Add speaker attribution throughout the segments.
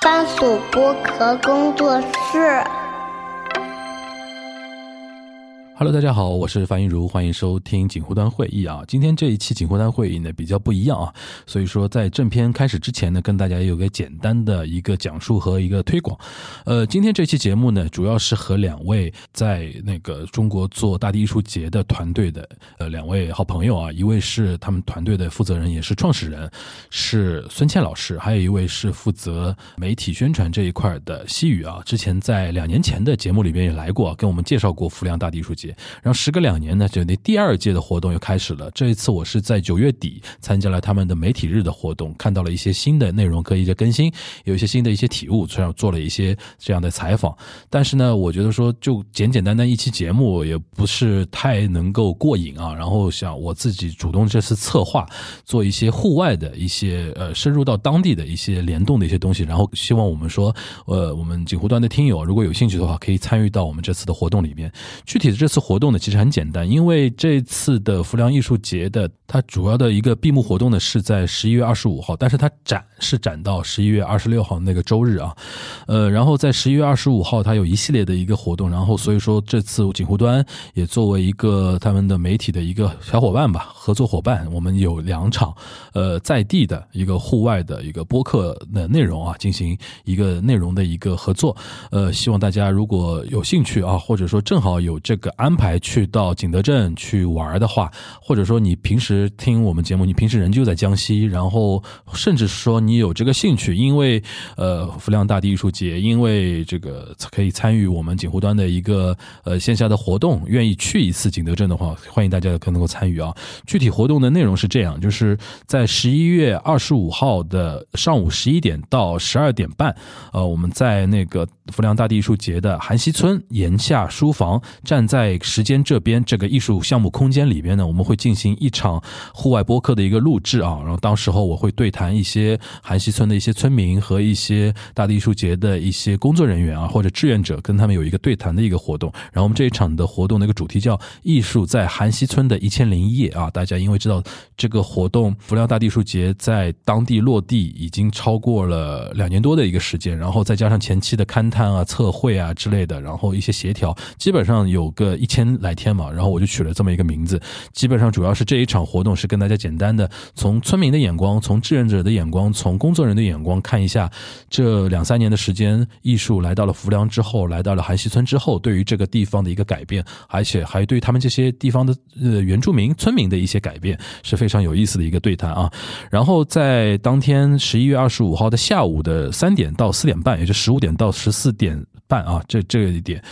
Speaker 1: 番薯剥壳工作室。
Speaker 2: Hello，大家好，我是樊一茹，欢迎收听锦湖端会议啊。今天这一期锦湖端会议呢比较不一样啊，所以说在正片开始之前呢，跟大家有个简单的一个讲述和一个推广。呃，今天这期节目呢，主要是和两位在那个中国做大地艺术节的团队的呃两位好朋友啊，一位是他们团队的负责人，也是创始人，是孙倩老师，还有一位是负责媒体宣传这一块的西雨啊。之前在两年前的节目里边也来过，跟我们介绍过浮梁大地艺术节。然后时隔两年呢，就那第二届的活动又开始了。这一次我是在九月底参加了他们的媒体日的活动，看到了一些新的内容可以的更新，有一些新的一些体悟，虽然做了一些这样的采访。但是呢，我觉得说就简简单单一期节目也不是太能够过瘾啊。然后想我自己主动这次策划，做一些户外的一些呃深入到当地的一些联动的一些东西。然后希望我们说，呃，我们锦湖端的听友如果有兴趣的话，可以参与到我们这次的活动里面。具体的这次活动呢，其实很简单，因为这次的浮梁艺术节的它主要的一个闭幕活动呢是在十一月二十五号，但是它展是展到十一月二十六号那个周日啊，呃，然后在十一月二十五号它有一系列的一个活动，然后所以说这次锦湖端也作为一个他们的媒体的一个小伙伴吧，合作伙伴，我们有两场呃在地的一个户外的一个播客的内容啊，进行一个内容的一个合作，呃，希望大家如果有兴趣啊，或者说正好有这个安排去到景德镇去玩的话，或者说你平时听我们节目，你平时人就在江西，然后甚至说你有这个兴趣，因为呃浮梁大地艺术节，因为这个可以参与我们锦湖端的一个呃线下的活动，愿意去一次景德镇的话，欢迎大家可能够参与啊。具体活动的内容是这样，就是在十一月二十五号的上午十一点到十二点半，呃，我们在那个浮梁大地艺术节的韩溪村檐下书房，站在时间这边这个艺术项目空间里边呢，我们会进行一场户外播客的一个录制啊。然后当时候我会对谈一些韩溪村的一些村民和一些大地艺术节的一些工作人员啊或者志愿者，跟他们有一个对谈的一个活动。然后我们这一场的活动的一个主题叫“艺术在韩溪村的一千零一夜”啊。大家因为知道这个活动浮梁大地艺术节在当地落地已经超过了两年多的一个时间，然后再加上前期的勘探啊、测绘啊之类的，然后一些协调，基本上有个一千来天嘛。然后我就取了这么一个名字，基本上主要是这一场活活动是跟大家简单的从村民的眼光、从志愿者的眼光、从工作人的眼光看一下这两三年的时间，艺术来到了浮梁之后，来到了韩溪村之后，对于这个地方的一个改变，而且还对他们这些地方的呃原住民村民的一些改变是非常有意思的一个对谈啊。然后在当天十一月二十五号的下午的三点到四点半，也就十五点到十四点半啊，这这一点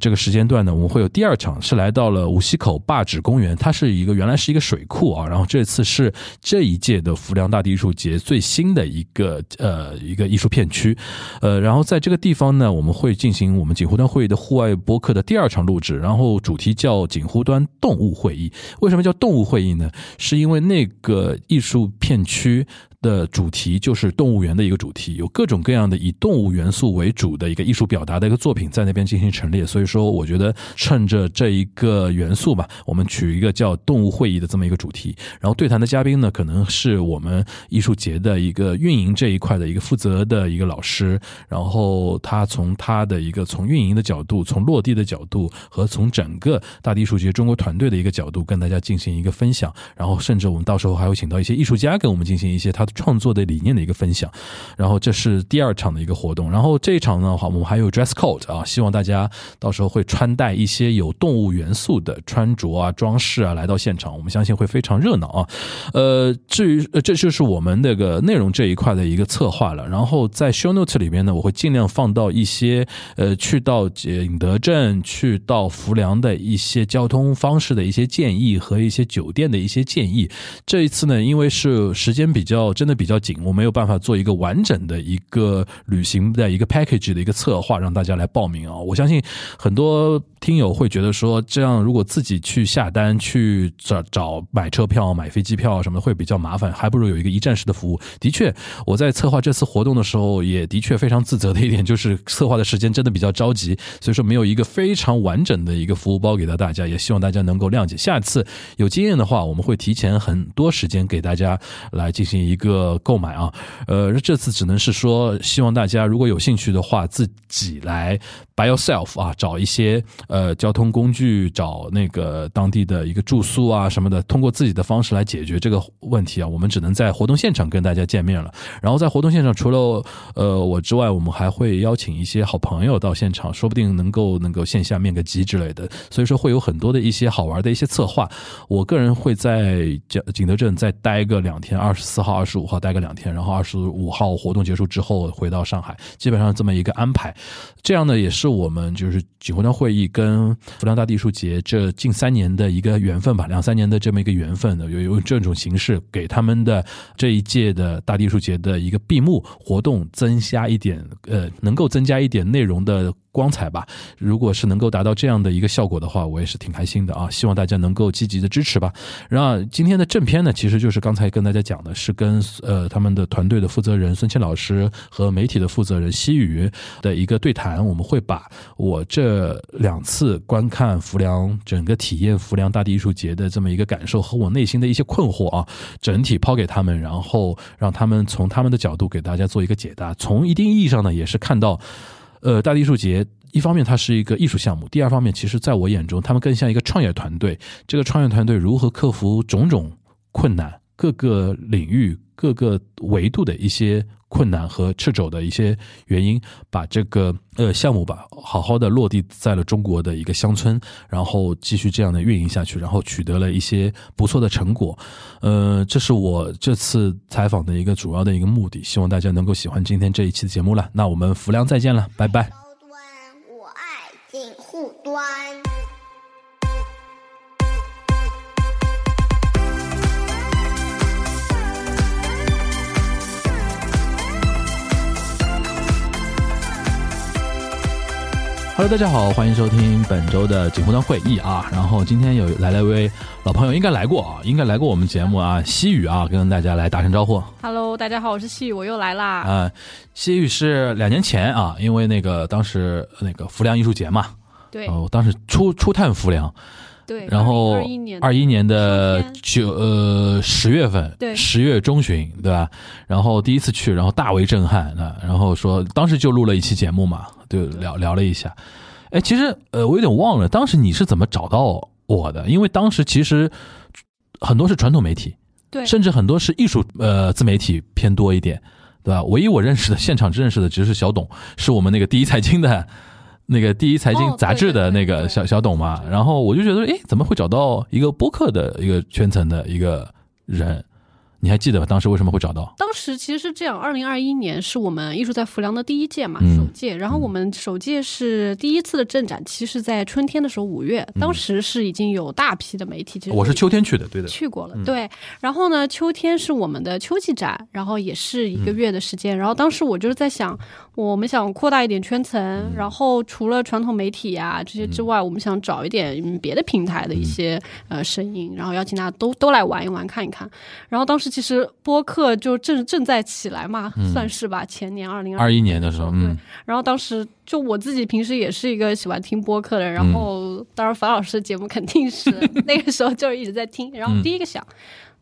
Speaker 2: 这个时间段呢，我们会有第二场是来到了五溪口坝址公园，它是一个原来是一个水库啊，然后这次是这一届的浮梁大地艺术节最新的一个呃一个艺术片区，呃，然后在这个地方呢，我们会进行我们锦湖端会议的户外播客的第二场录制，然后主题叫锦湖端动物会议。为什么叫动物会议呢？是因为那个艺术片区。的主题就是动物园的一个主题，有各种各样的以动物元素为主的一个艺术表达的一个作品在那边进行陈列，所以说我觉得趁着这一个元素吧，我们取一个叫动物会议的这么一个主题，然后对谈的嘉宾呢，可能是我们艺术节的一个运营这一块的一个负责的一个老师，然后他从他的一个从运营的角度，从落地的角度和从整个大地艺术节中国团队的一个角度跟大家进行一个分享，然后甚至我们到时候还会请到一些艺术家跟我们进行一些他。创作的理念的一个分享，然后这是第二场的一个活动，然后这一场的话，我们还有 dress code 啊，希望大家到时候会穿戴一些有动物元素的穿着啊、装饰啊来到现场，我们相信会非常热闹啊。呃，至于呃这就是我们那个内容这一块的一个策划了，然后在 show note 里边呢，我会尽量放到一些呃去到景德镇、去到浮梁的一些交通方式的一些建议和一些酒店的一些建议。这一次呢，因为是时间比较。真的比较紧，我没有办法做一个完整的一个旅行的一个 package 的一个策划，让大家来报名啊！我相信很多听友会觉得说，这样如果自己去下单、去找找买车票、买飞机票什么的会比较麻烦，还不如有一个一站式的服务。的确，我在策划这次活动的时候，也的确非常自责的一点就是策划的时间真的比较着急，所以说没有一个非常完整的一个服务包给到大家，也希望大家能够谅解。下次有经验的话，我们会提前很多时间给大家来进行一个。个购买啊。呃，这次只能是说，希望大家如果有兴趣的话，自己来 by yourself 啊，找一些呃交通工具，找那个当地的一个住宿啊什么的，通过自己的方式来解决这个问题啊。我们只能在活动现场跟大家见面了。然后在活动现场，除了呃我之外，我们还会邀请一些好朋友到现场，说不定能够能够线下面个基之类的。所以说会有很多的一些好玩的一些策划。我个人会在景景德镇再待个两天，二十四号、二十十五号待个两天，然后二十五号活动结束之后回到上海，基本上这么一个安排。这样呢，也是我们就是锦湖端会议跟浮梁大地艺术节这近三年的一个缘分吧，两三年的这么一个缘分呢，有用这种形式给他们的这一届的大地艺术节的一个闭幕活动增加一点呃，能够增加一点内容的。光彩吧，如果是能够达到这样的一个效果的话，我也是挺开心的啊！希望大家能够积极的支持吧。然后今天的正片呢，其实就是刚才跟大家讲的，是跟呃他们的团队的负责人孙谦老师和媒体的负责人西宇的一个对谈。我们会把我这两次观看浮梁整个体验浮梁大地艺术节的这么一个感受和我内心的一些困惑啊，整体抛给他们，然后让他们从他们的角度给大家做一个解答。从一定意义上呢，也是看到。呃，大地艺术节一方面它是一个艺术项目，第二方面其实在我眼中，他们更像一个创业团队。这个创业团队如何克服种种困难，各个领域、各个维度的一些困难和掣肘的一些原因，把这个呃项目吧好好的落地在了中国的一个乡村，然后继续这样的运营下去，然后取得了一些不错的成果。呃，这是我这次采访的一个主要的一个目的，希望大家能够喜欢今天这一期的节目了。那我们浮梁再见了，拜拜。
Speaker 1: 高端，我爱锦护端。
Speaker 2: Hello，大家好，欢迎收听本周的锦湖端会议啊。然后今天有来了一位老朋友，应该来过啊，应该来过我们节目啊。西雨啊，跟大家来打声招呼。
Speaker 3: Hello，大家好，我是西雨，我又来啦。
Speaker 2: 啊，西雨是两年前啊，因为那个当时那个浮梁艺术节嘛，
Speaker 3: 对
Speaker 2: 哦，当时初初探浮梁，
Speaker 3: 对，
Speaker 2: 然后
Speaker 3: 二一年，
Speaker 2: 的九呃十月份，
Speaker 3: 对
Speaker 2: 十月中旬，对吧？然后第一次去，然后大为震撼啊！然后说当时就录了一期节目嘛，就聊聊了一下。哎，其实呃，我有点忘了，当时你是怎么找到我的？因为当时其实很多是传统媒体，
Speaker 3: 对
Speaker 2: 甚至很多是艺术呃自媒体偏多一点，对吧？唯一我认识的现场认识的只是小董，是我们那个第一财经的。那个第一财经
Speaker 3: 哦
Speaker 2: 杂志的那个小小董嘛，然后我就觉得，哎，怎么会找到一个播客的一个圈层的一个人？你还记得吧？当时为什么会找到？
Speaker 3: 当时其实是这样，二零二一年是我们艺术在浮梁的第一届嘛，
Speaker 2: 嗯
Speaker 3: 首届。然后我们首届是第一次的正展其实在春天的时候，五月，当时是已经有大批的媒体，其实
Speaker 2: 嗯我是秋天去的，对的。
Speaker 3: 去过了，
Speaker 2: 嗯
Speaker 3: 对。然后呢，秋天是我们的秋季展，然后也是一个月的时间。然后当时我就是在想，我们想扩大一点圈层，
Speaker 2: 嗯
Speaker 3: 然后除了传统媒体呀、这些之外，我们想找一点嗯别的平台的一些、
Speaker 2: 嗯
Speaker 3: 呃声音，然后邀请大家都都来玩一玩，看一看。然后当时其实播客就正正在起来嘛，算是吧。前年二零
Speaker 2: 嗯二一年的时候，
Speaker 3: 对。
Speaker 2: 嗯，
Speaker 3: 然后当时就我自己平时也是一个喜欢听播客的人，然后当然樊老师的节目肯定是 那个时候就是一直在听，然后第一个想，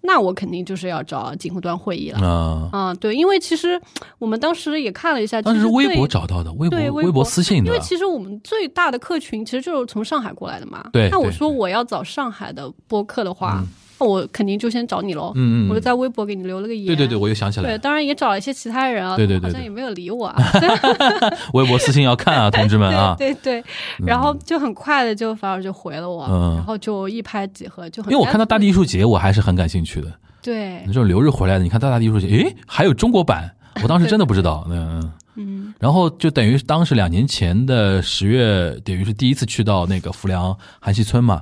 Speaker 3: 那我肯定就是要找锦湖端会议了。
Speaker 2: 啊，
Speaker 3: 啊、对，因为其实我们当时也看了一下，
Speaker 2: 当时是微博找到的，微博
Speaker 3: 微博
Speaker 2: 博私信的。
Speaker 3: 因为，其实我们最大的客群其实就是从上海过来的嘛。
Speaker 2: 对
Speaker 3: 那我说我要找上海的播客的话，那我肯定就先找你喽。
Speaker 2: 嗯嗯嗯，
Speaker 3: 我就在微博给你留了个言。
Speaker 2: 对对对，我又想起来
Speaker 3: 对，当然也找了一些其他人啊，
Speaker 2: 对对对对
Speaker 3: 好像也没有理我啊。
Speaker 2: 微博私信要看啊，同志们啊，
Speaker 3: 对对对，然后就很快的就反而就回了我，
Speaker 2: 嗯
Speaker 3: 然后就一拍即合，就很
Speaker 2: 因为我看到大地艺术节，我还是很感兴趣的。
Speaker 3: 对
Speaker 2: 这种留日回来的，你看大大地艺术节，诶，还有中国版，我当时真的不知道，嗯。
Speaker 3: 嗯
Speaker 2: 然后就等于是当时两年前的十月，等于是第一次去到那个浮梁韩溪村嘛，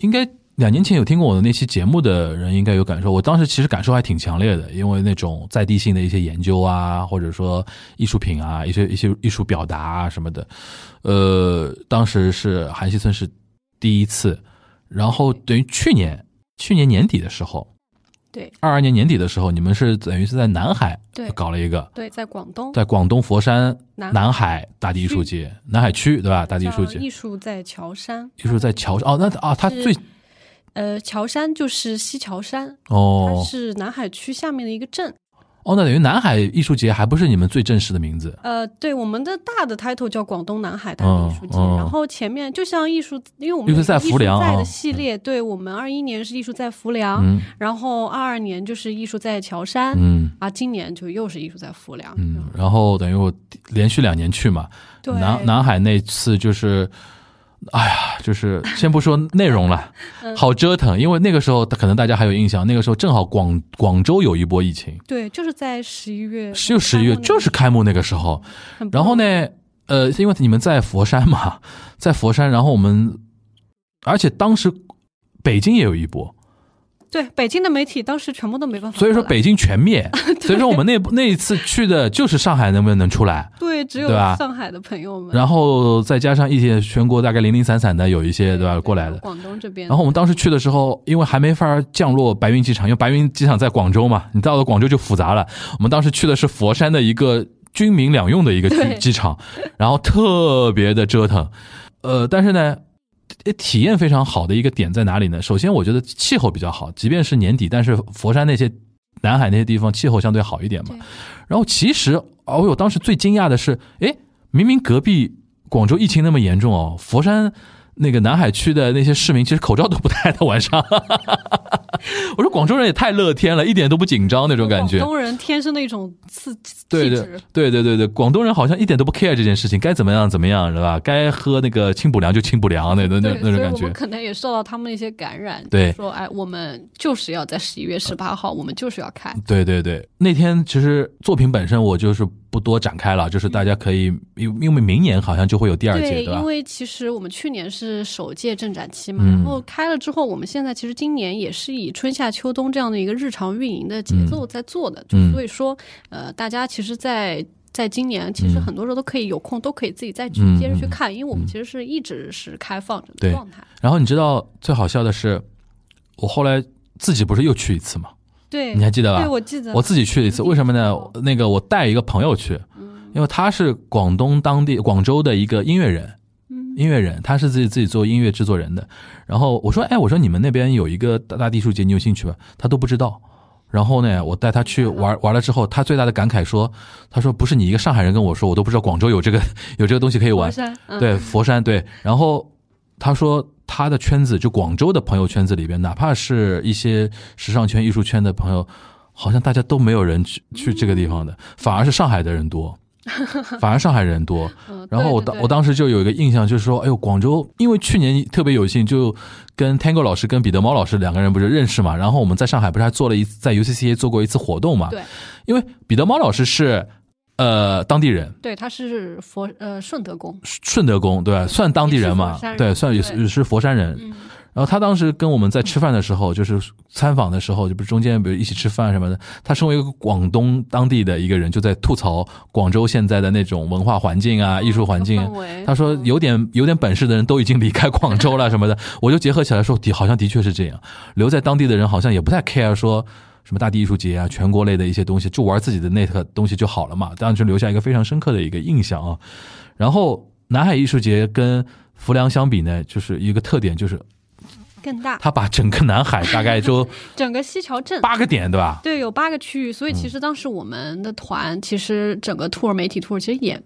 Speaker 2: 应该两年前有听过我的那期节目的人应该有感受。我当时其实感受还挺强烈的，因为那种在地性的一些研究啊，或者说艺术品啊，一些一些艺术表达啊什么的，呃，当时是韩溪村是第一次，然后等于去年去年年底的时候，
Speaker 3: 对。
Speaker 2: 二二年年底的时候，你们是等于是在南海
Speaker 3: 对。
Speaker 2: 搞了一个。
Speaker 3: 对，在广东。
Speaker 2: 在广东佛山
Speaker 3: 南
Speaker 2: 南海大地艺术节，南海区对吧？大地艺术节，
Speaker 3: 艺术在桥山，
Speaker 2: 艺术在桥上哦，那啊，
Speaker 3: 他
Speaker 2: 最
Speaker 3: 呃，乔山就是西乔山哦，它
Speaker 2: 哦
Speaker 3: 是南海区下面的一个镇。
Speaker 2: 哦，那等于南海艺术节还不是你们最正式的名字
Speaker 3: 呃，对，我们的大的 title 叫广东南海大地艺术节，
Speaker 2: 嗯嗯
Speaker 3: 然后前面就像艺术，因为我们
Speaker 2: 艺术在浮梁
Speaker 3: 在的系列，对我们二一年是艺术在浮梁，
Speaker 2: 嗯
Speaker 3: 然后二二年就是艺术在乔山，
Speaker 2: 嗯
Speaker 3: 啊，今年就又是艺术在浮梁，
Speaker 2: 嗯，然后等于我连续两年去嘛，
Speaker 3: 对，
Speaker 2: 南南海那次就是，哎呀，就是先不说内容了，
Speaker 3: 嗯。
Speaker 2: 好折腾，因为那个时候可能大家还有印象，那个时候正好广广州有一波疫情，
Speaker 3: 对，就是在十一月，
Speaker 2: 就十一月就是开幕那个时候，然后呢，呃，因为你们在佛山嘛，在佛山，然后我们，而且当时北京也有一波，
Speaker 3: 对北京的媒体当时全部都没办法，
Speaker 2: 所以说北京全灭，所以说我们那那一次去的就是上海能不能出来，
Speaker 3: 对只有上海的朋友们，
Speaker 2: 然后再加上一些全国大概零零散散的有一些对吧过来的。
Speaker 3: 广东这边，
Speaker 2: 然后我们当时去的时候，因为还没法降落白云机场，因为白云机场在广州嘛，你到了广州就复杂了。我们当时去的是佛山的一个军民两用的一个机机场，然后特别的折腾。呃，但是呢，呃体验非常好的一个点在哪里呢？首先，我觉得气候比较好，即便是年底，但是佛山那些南海那些地方气候相对好一点嘛。然后其实，哦，哟当时最惊讶的是，哎，明明隔壁广州疫情那么严重哦，佛山那个南海区的那些市民其实口罩都不戴的晚上。我说广州人也太乐天了，一点都不紧张那种感觉
Speaker 3: 广。东人天生的一种刺
Speaker 2: 对对
Speaker 3: 气质，
Speaker 2: 对对对对，广东人好像一点都不 care 这件事情，该怎么样怎么样，是吧？该喝那个清补凉就清补凉，那那那，那种感觉。
Speaker 3: 可能也受到他们一些感染，
Speaker 2: 对
Speaker 3: 说哎，我们就是要在十一月十八号，我们就是要开，
Speaker 2: 对对对，那天其实作品本身我就是不多展开了，就是大家可以，因因为明年好像就会有第二届，对吧？
Speaker 3: 因？为其实我们去年是首届正展期嘛，
Speaker 2: 嗯。
Speaker 3: 然后开了之后，我们现在其实今年也是以春夏秋冬这样的一个日常运营的节奏在做的，
Speaker 2: 嗯。
Speaker 3: 就所以说，呃，大家其实在，在今年其实很多时候都可以有空，都可以自己再去
Speaker 2: 嗯
Speaker 3: 接着去看，因为我们其实是一直是开放着的状态。
Speaker 2: 然后你知道最好笑的是，我后来自己不是又去一次嘛？
Speaker 3: 对，
Speaker 2: 你还记得吧？
Speaker 3: 对，我记得
Speaker 2: 我自己去了一次，为什么呢？那个我带一个朋友去，因为他是广东当地广州的一个音乐人，音乐人，他是自己自己做音乐制作人的。然后我说，哎，我说你们那边有一个大大地艺术节，你有兴趣吧？他都不知道。然后呢，我带他去玩玩了之后，他最大的感慨说，他说不是你一个上海人跟我说，我都不知道广州有这个有这个东西可以玩
Speaker 3: 佛。山，嗯、
Speaker 2: 对，佛山对。然后他说他的圈子，就广州的朋友圈子里边，哪怕是一些时尚圈、艺术圈的朋友，好像大家都没有人去去这个地方的，反而是上海的人多。反而上海人多，
Speaker 3: 嗯
Speaker 2: 然后我当我当时就有一个印象，就是说，哎呦，广州，因为去年特别有幸，就跟 Tango 老师跟彼得猫老师两个人不是认识嘛，然后我们在上海不是还做了一次在 UCCA 做过一次活动嘛？
Speaker 3: 对
Speaker 2: 因为彼得猫老师是呃当地人，
Speaker 3: 对，他是佛呃顺德公，
Speaker 2: 顺德公对吧？算当地人嘛对，算也是也是佛山人。
Speaker 3: 嗯
Speaker 2: 然后他当时跟我们在吃饭的时候，就是参访的时候，就不是中间比如一起吃饭什么的。他身为一个广东当地的一个人，就在吐槽广州现在的那种文化环境啊、艺术环境他说有点有点本事的人都已经离开广州了什么的，我就结合起来说，的好像的确是这样。留在当地的人好像也不太 care 说什么大地艺术节啊、全国类的一些东西，就玩自己的那个东西就好了嘛。当然就留下一个非常深刻的一个印象啊。然后南海艺术节跟浮梁相比呢，就是一个特点就是
Speaker 3: 更大，
Speaker 2: 他把整个南海大概就
Speaker 3: 整个西樵镇。
Speaker 2: 八个点，对吧？
Speaker 3: 对，有八个区域，所以其实当时我们的团，其实整个 tour 媒体 tour 其实也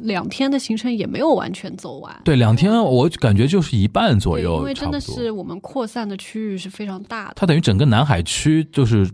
Speaker 3: 两天的行程也没有完全走完。
Speaker 2: 对，两天我感觉就是一半左
Speaker 3: 对，
Speaker 2: 右，
Speaker 3: 因为真的是我们扩散的区域是非常大的。
Speaker 2: 它等于整个南海区就是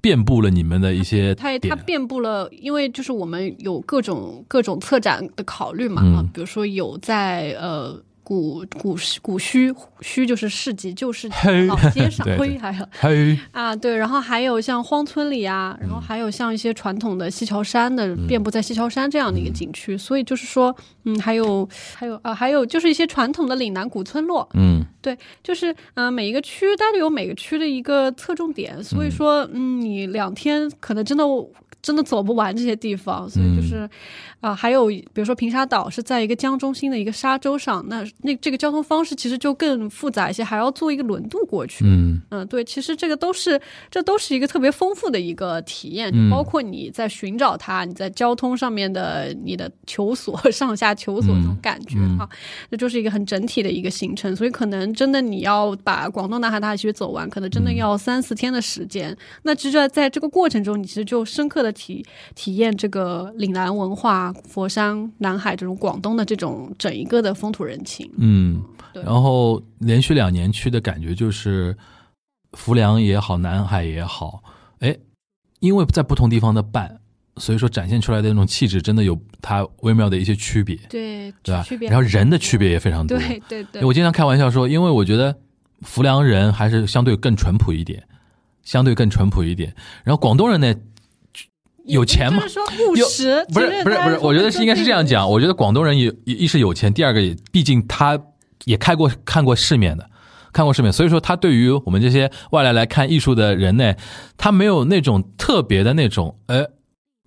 Speaker 2: 遍布了你们的一些
Speaker 3: 它它
Speaker 2: 点。
Speaker 3: 遍布了，因为就是我们有各种各种策展的考虑嘛，
Speaker 2: 嗯
Speaker 3: 啊，比如说有在呃古古古墟墟就是市集旧市集老街上，
Speaker 2: 对对
Speaker 3: 嘿，还有
Speaker 2: 嘿，
Speaker 3: 啊对，然后还有像荒村里啊，然后还有像一些传统的西樵山的遍布在西樵山这样的一个景区，所以就是说，嗯，还有还有啊，还有就是一些传统的岭南古村落，
Speaker 2: 嗯，
Speaker 3: 对，就是嗯、呃每一个区它都有每个区的一个侧重点，所以说，嗯，你两天可能真的真的走不完这些地方，所以就是啊、还有比如说平沙岛是在一个江中心的一个沙洲上，那那这个交通方式其实就更复杂一些，还要坐一个轮渡过去。
Speaker 2: 嗯
Speaker 3: 嗯，对，其实这个都是这都是一个特别丰富的一个体验，
Speaker 2: 嗯
Speaker 3: 包括你在寻找它，你在交通上面的你的求索、上下求索这种感觉
Speaker 2: 嗯
Speaker 3: 哈，这就是一个很整体的一个行程。所以可能真的你要把广东南海大学走完，可能真的要三四天的时间。那其实在在这个过程中，你其实就深刻的体体验这个岭南文化、佛山、南海这种广东的这种整一个的风土人情。
Speaker 2: 嗯，
Speaker 3: 对
Speaker 2: 然后连续两年去的感觉就是，浮梁也好，南海也好，哎，因为在不同地方的办，所以说展现出来的那种气质，真的有它微妙的一些区别，
Speaker 3: 对，
Speaker 2: 对吧
Speaker 3: 区别？
Speaker 2: 然后人的区别也非常多。
Speaker 3: 对对对，
Speaker 2: 我经常开玩笑说，因为我觉得浮梁人还是相对更淳朴一点，相对更淳朴一点。然后广东人呢，有钱嘛
Speaker 3: 就是说务
Speaker 2: 有
Speaker 3: 实，
Speaker 2: 不是不是不是，我觉得是应该是这样讲。我觉得广东人也也一是有钱，第二个也毕竟他也开过看过世面的，看过世面，所以说他对于我们这些外来来看艺术的人呢，他没有那种特别的那种呃，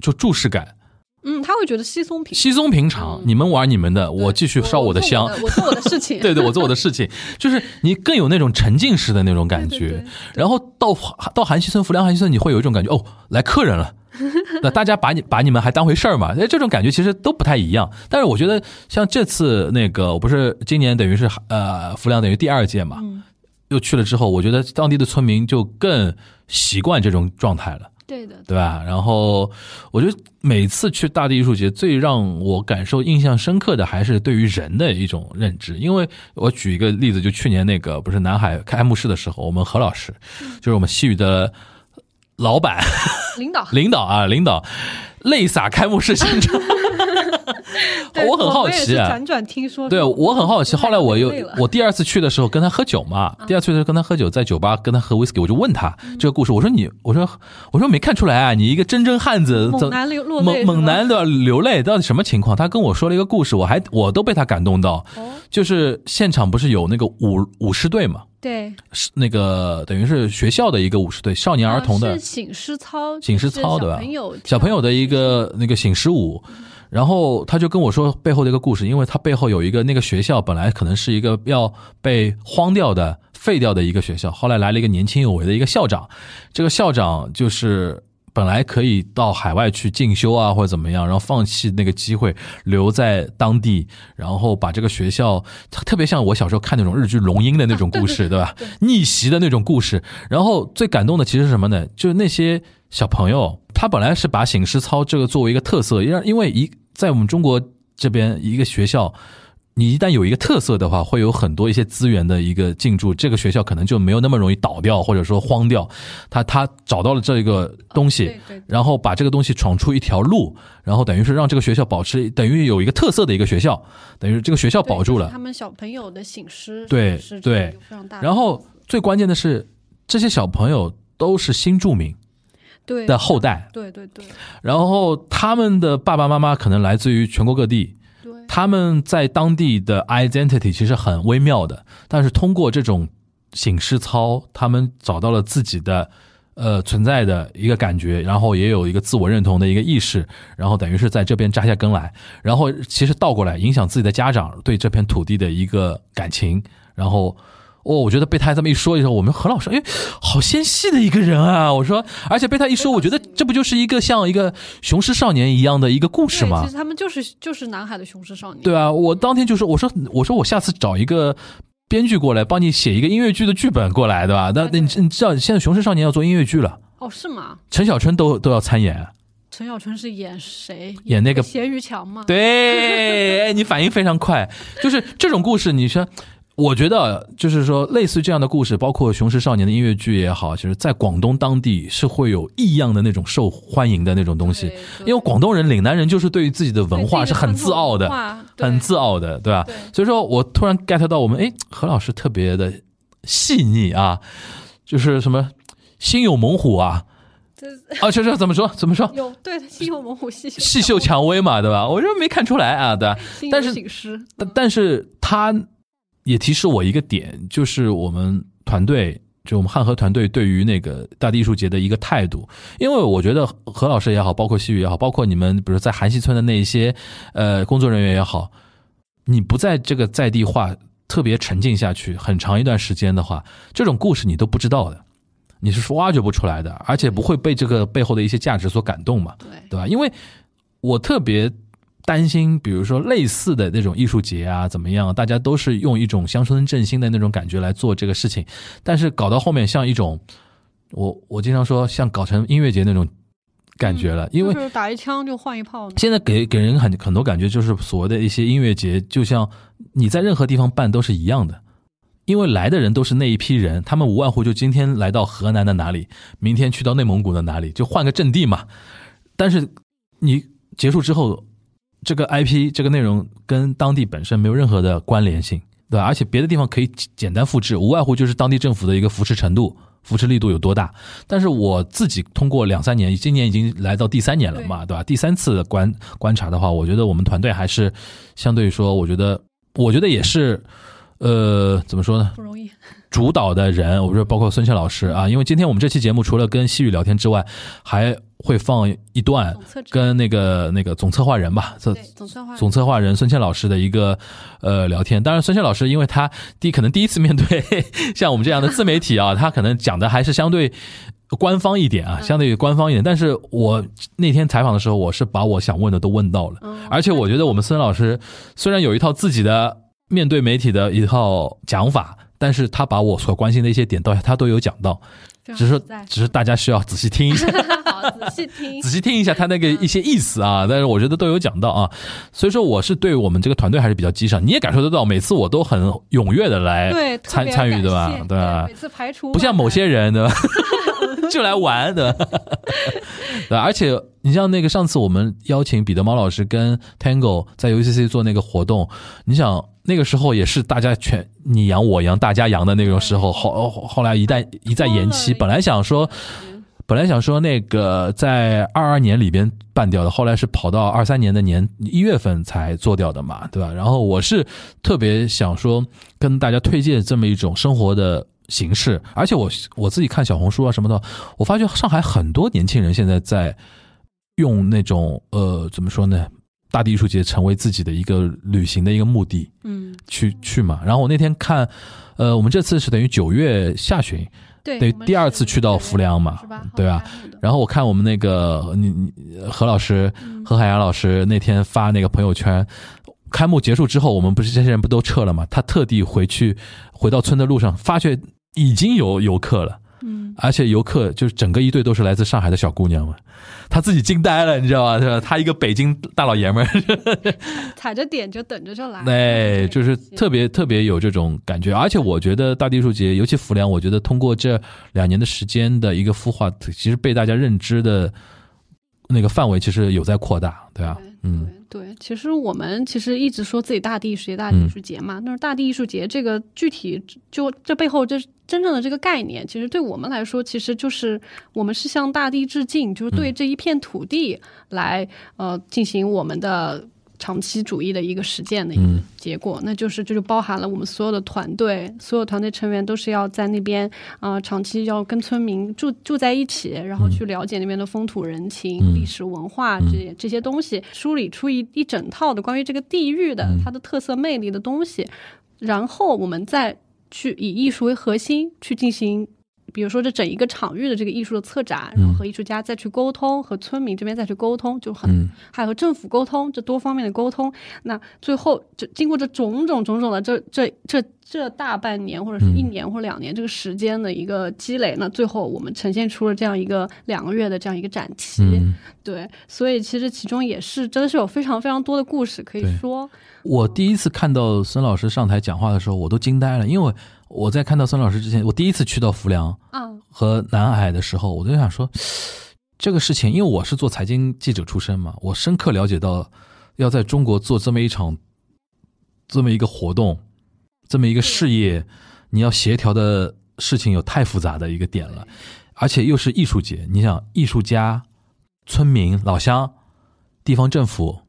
Speaker 2: 就注视感，
Speaker 3: 嗯，他会觉得稀松平，
Speaker 2: 稀松平常。
Speaker 3: 嗯
Speaker 2: 你们玩你们的，我继续烧我的香。
Speaker 3: 我做我的事情，
Speaker 2: 对对，我做我的事情，就是你更有那种沉浸式的那种感觉。
Speaker 3: 对对对
Speaker 2: 然后到到韩熙村、浮梁韩熙村，你会有一种感觉，哦，来客人了。那大家把你把你们还当回事儿嘛？哎，这种感觉其实都不太一样。但是我觉得像这次那个，我不是今年等于是呃浮梁等于第二届嘛，
Speaker 3: 嗯
Speaker 2: 又去了之后，我觉得当地的村民就更习惯这种状态了。
Speaker 3: 对的，
Speaker 2: 对吧？然后我觉得每次去大地艺术节，最让我感受印象深刻的还是对于人的一种认知。因为我举一个例子，就去年那个不是南海开幕式的时候，我们何老师就是我们西语的老板。
Speaker 3: 领导，
Speaker 2: 领导啊，领导。泪洒开幕式现场。
Speaker 3: 对
Speaker 2: 我很好奇啊。
Speaker 3: 辗转听说，
Speaker 2: 对，我很好奇。后来我又我第二次去的时候跟他喝酒嘛，第二次的时候跟他喝酒，在酒吧跟他喝 whisky，我就问他这个故事，我说你，我说我说没看出来啊，你一个真正汉子怎
Speaker 3: 猛男
Speaker 2: 的流泪，到底什么情况？他跟我说了一个故事，我还我都被他感动到，
Speaker 3: 哦，
Speaker 2: 就是现场不是有那个舞舞狮队嘛，
Speaker 3: 对，
Speaker 2: 是那个等于是学校的一个舞狮队，少年儿童的
Speaker 3: 啊是醒狮操，
Speaker 2: 醒狮操对吧
Speaker 3: 小朋友
Speaker 2: 小朋友的一个那个醒狮舞，然后他就跟我说背后的一个故事，因为他背后有一个那个学校本来可能是一个要被荒掉的、废掉的一个学校，后来来了一个年轻有为的一个校长，这个校长就是。本来可以到海外去进修啊，或者怎么样，然后放弃那个机会，留在当地，然后把这个学校，特别像我小时候看那种日剧《龙樱》的那种故事，对吧？逆袭的那种故事。然后最感动的其实是什么呢？就是那些小朋友，他本来是把醒狮操这个作为一个特色，因因为一在我们中国这边一个学校。你一旦有一个特色的话，会有很多一些资源的一个进驻，这个学校可能就没有那么容易倒掉，或者说荒掉。他他找到了这个东西，
Speaker 3: 对对对
Speaker 2: 然后把这个东西闯出一条路，然后等于是让这个学校保持，等于有一个特色的一个学校，等于这个学校保住了
Speaker 3: 他。们小朋友的醒狮，
Speaker 2: 对对
Speaker 3: 非常大。
Speaker 2: 然后最关键的是，这些小朋友都是新住民
Speaker 3: 对
Speaker 2: 的后代，
Speaker 3: 对对对
Speaker 2: 然后他们的爸爸妈妈可能来自于全国各地，
Speaker 3: 对，
Speaker 2: 他们在当地的 identity 其实很微妙的，但是通过这种醒狮操，他们找到了自己的呃存在的一个感觉，然后也有一个自我认同的一个意识，然后等于是在这边扎下根来，然后其实倒过来影响自己的家长对这片土地的一个感情，然后。哦，我觉得被他这么一说以后，我们何老师，哎，好纤细的一个人啊！我说，而且被他一说，我觉得这不就是一个像一个雄狮少年一样的一个故事吗
Speaker 3: 其？实他们就是就是南海的雄狮少年，
Speaker 2: 对啊，我当天就说，我说我说我下次找一个编剧过来帮你写一个音乐剧的剧本过来，对吧？那那你你知道现在《雄狮少年》要做音乐剧了，
Speaker 3: 哦，是吗？
Speaker 2: 陈小春都都要参演。
Speaker 3: 陈小春是演谁？
Speaker 2: 演那个
Speaker 3: 咸鱼强吗？
Speaker 2: 对，哎，你反应非常快，就是这种故事，你说。我觉得就是说，类似这样的故事，包括《雄狮少年》的音乐剧也好，其实在广东当地是会有异样的那种受欢迎的那种东西因为广东人、岭南人就是对于自己的文化是很自傲的，很自傲的，对吧？
Speaker 3: 对
Speaker 2: 所以说我突然 get 到我们，哎，何老师特别的细腻啊，就是什么心有猛虎啊，
Speaker 3: 这
Speaker 2: 啊，这这怎么说？怎么说？
Speaker 3: 有对心有猛虎，细嗅
Speaker 2: 细嗅蔷薇嘛，对吧？我就没看出来啊，对吧？但是但是他也提示我一个点，就是我们团队就我们汉和团队对于那个大地艺术节的一个态度，因为我觉得何老师也好，包括西域也好，包括你们，比如在韩溪村的那一些呃工作人员也好，你不在这个在地化特别沉浸下去很长一段时间的话，这种故事你都不知道的，你是挖掘不出来的，而且不会被这个背后的一些价值所感动嘛，
Speaker 3: 对
Speaker 2: 对吧？因为我特别。担心，比如说类似的那种艺术节啊，怎么样？大家都是用一种乡村振兴的那种感觉来做这个事情，但是搞到后面像一种，我我经常说像搞成音乐节那种感觉了，因为
Speaker 3: 就是打一枪就换一炮。
Speaker 2: 现在给给人很很多感觉，就是所谓的一些音乐节，就像你在任何地方办都是一样的，因为来的人都是那一批人，他们无外乎就今天来到河南的哪里，明天去到内蒙古的哪里，就换个阵地嘛。但是你结束之后。这个 IP 这个内容跟当地本身没有任何的关联性，对吧？而且别的地方可以简单复制，无外乎就是当地政府的一个扶持程度、扶持力度有多大。但是我自己通过两三年，今年已经来到第三年了嘛，对吧？第三次观观察的话，我觉得我们团队还是相对于说，我觉得，我觉得也是，呃，怎么说呢？
Speaker 3: 不容易。
Speaker 2: 主导的人，我说包括孙倩老师啊，因为今天我们这期节目除了跟西雨聊天之外，还会放一段跟那个那个总策划人吧，
Speaker 3: 总策划
Speaker 2: 总策划人孙倩老师的一个呃聊天。当然，孙倩老师因为他第可能第一次面对 像我们这样的自媒体啊，他可能讲的还是相对官方一点啊，相对于官方一点。但是我那天采访的时候，我是把我想问的都问到了，而且我觉得我们孙老师虽然有一套自己的面对媒体的一套讲法。但是他把我所关心的一些点，到他都有讲到，只是只是大家需要仔细听一下，
Speaker 3: 仔细听，
Speaker 2: 仔细听一下他那个一些意思啊。但是我觉得都有讲到啊，所以说我是对我们这个团队还是比较激赏，你也感受得到，每次我都很踊跃的来参参与，对吧？对吧？
Speaker 3: 每次排除
Speaker 2: 不像某些人，对吧？就来玩，的？对，而且你像那个上次我们邀请彼得猫老师跟 Tango 在 UCC 做那个活动，你想。那个时候也是大家全你养我养大家养的那种时候，后后来一旦一再延期，本来想说，本来想说那个在二二年里边办掉的，后来是跑到二三年的年一月份才做掉的嘛，对吧？然后我是特别想说跟大家推荐这么一种生活的形式，而且我我自己看小红书啊什么的，我发觉上海很多年轻人现在在用那种呃怎么说呢？大地艺术节成为自己的一个旅行的一个目的，
Speaker 3: 嗯，
Speaker 2: 去去嘛。然后我那天看，呃，我们这次是等于九月下旬，
Speaker 3: 对，
Speaker 2: 第二次去到浮梁嘛，对吧？然后我看我们那个你你何老师何海洋老师那天发那个朋友圈，开幕结束之后，我们不是这些人不都撤了嘛？他特地回去回到村的路上，发觉已经有游客了。
Speaker 3: 嗯，
Speaker 2: 而且游客就是整个一队都是来自上海的小姑娘们，他自己惊呆了，你知道吧？是吧？他一个北京大老爷们儿，
Speaker 3: 踩着点就等着就来，
Speaker 2: 对，就是特别特别有这种感觉。而且我觉得大地艺术节，尤其浮梁，我觉得通过这两年的时间的一个孵化，其实被大家认知的那个范围其实有在扩大，对吧？嗯。
Speaker 3: 对，其实我们其实一直说自己大地艺术节、大地艺术节嘛，但是大地艺术节这个具体就这背后这真正的这个概念，其实对我们来说，其实就是我们是向大地致敬，就是对这一片土地来呃进行我们的。长期主义的一个实践的一个结果，那就是这就包含了我们所有的团队，所有团队成员都是要在那边啊，长期要跟村民住住在一起，然后去了解那边的风土人情、历史文化这些这些东西，梳理出一一整套的关于这个地域的它的特色魅力的东西，然后我们再去以艺术为核心去进行。比如说，这整一个场域的这个艺术的策展，然后和艺术家再去沟通，和村民这边再去沟通，就很还和政府沟通，这多方面的沟通。那最后，这经过这种种种种的这这这这大半年或者是一年或两年这个时间的一个积累，那最后我们呈现出了这样一个两个月的这样一个展期。对，所以其实其中也是真的是有非常非常多的故事可以说。
Speaker 2: 我第一次看到孙老师上台讲话的时候，我都惊呆了，因为。我在看到孙老师之前，我第一次去到浮梁和南海的时候，我就想说，这个事情，因为我是做财经记者出身嘛，我深刻了解到，要在中国做这么一场，这么一个活动，这么一个事业，你要协调的事情有太复杂的一个点了，而且又是艺术节，你想，艺术家、村民、老乡、地方政府，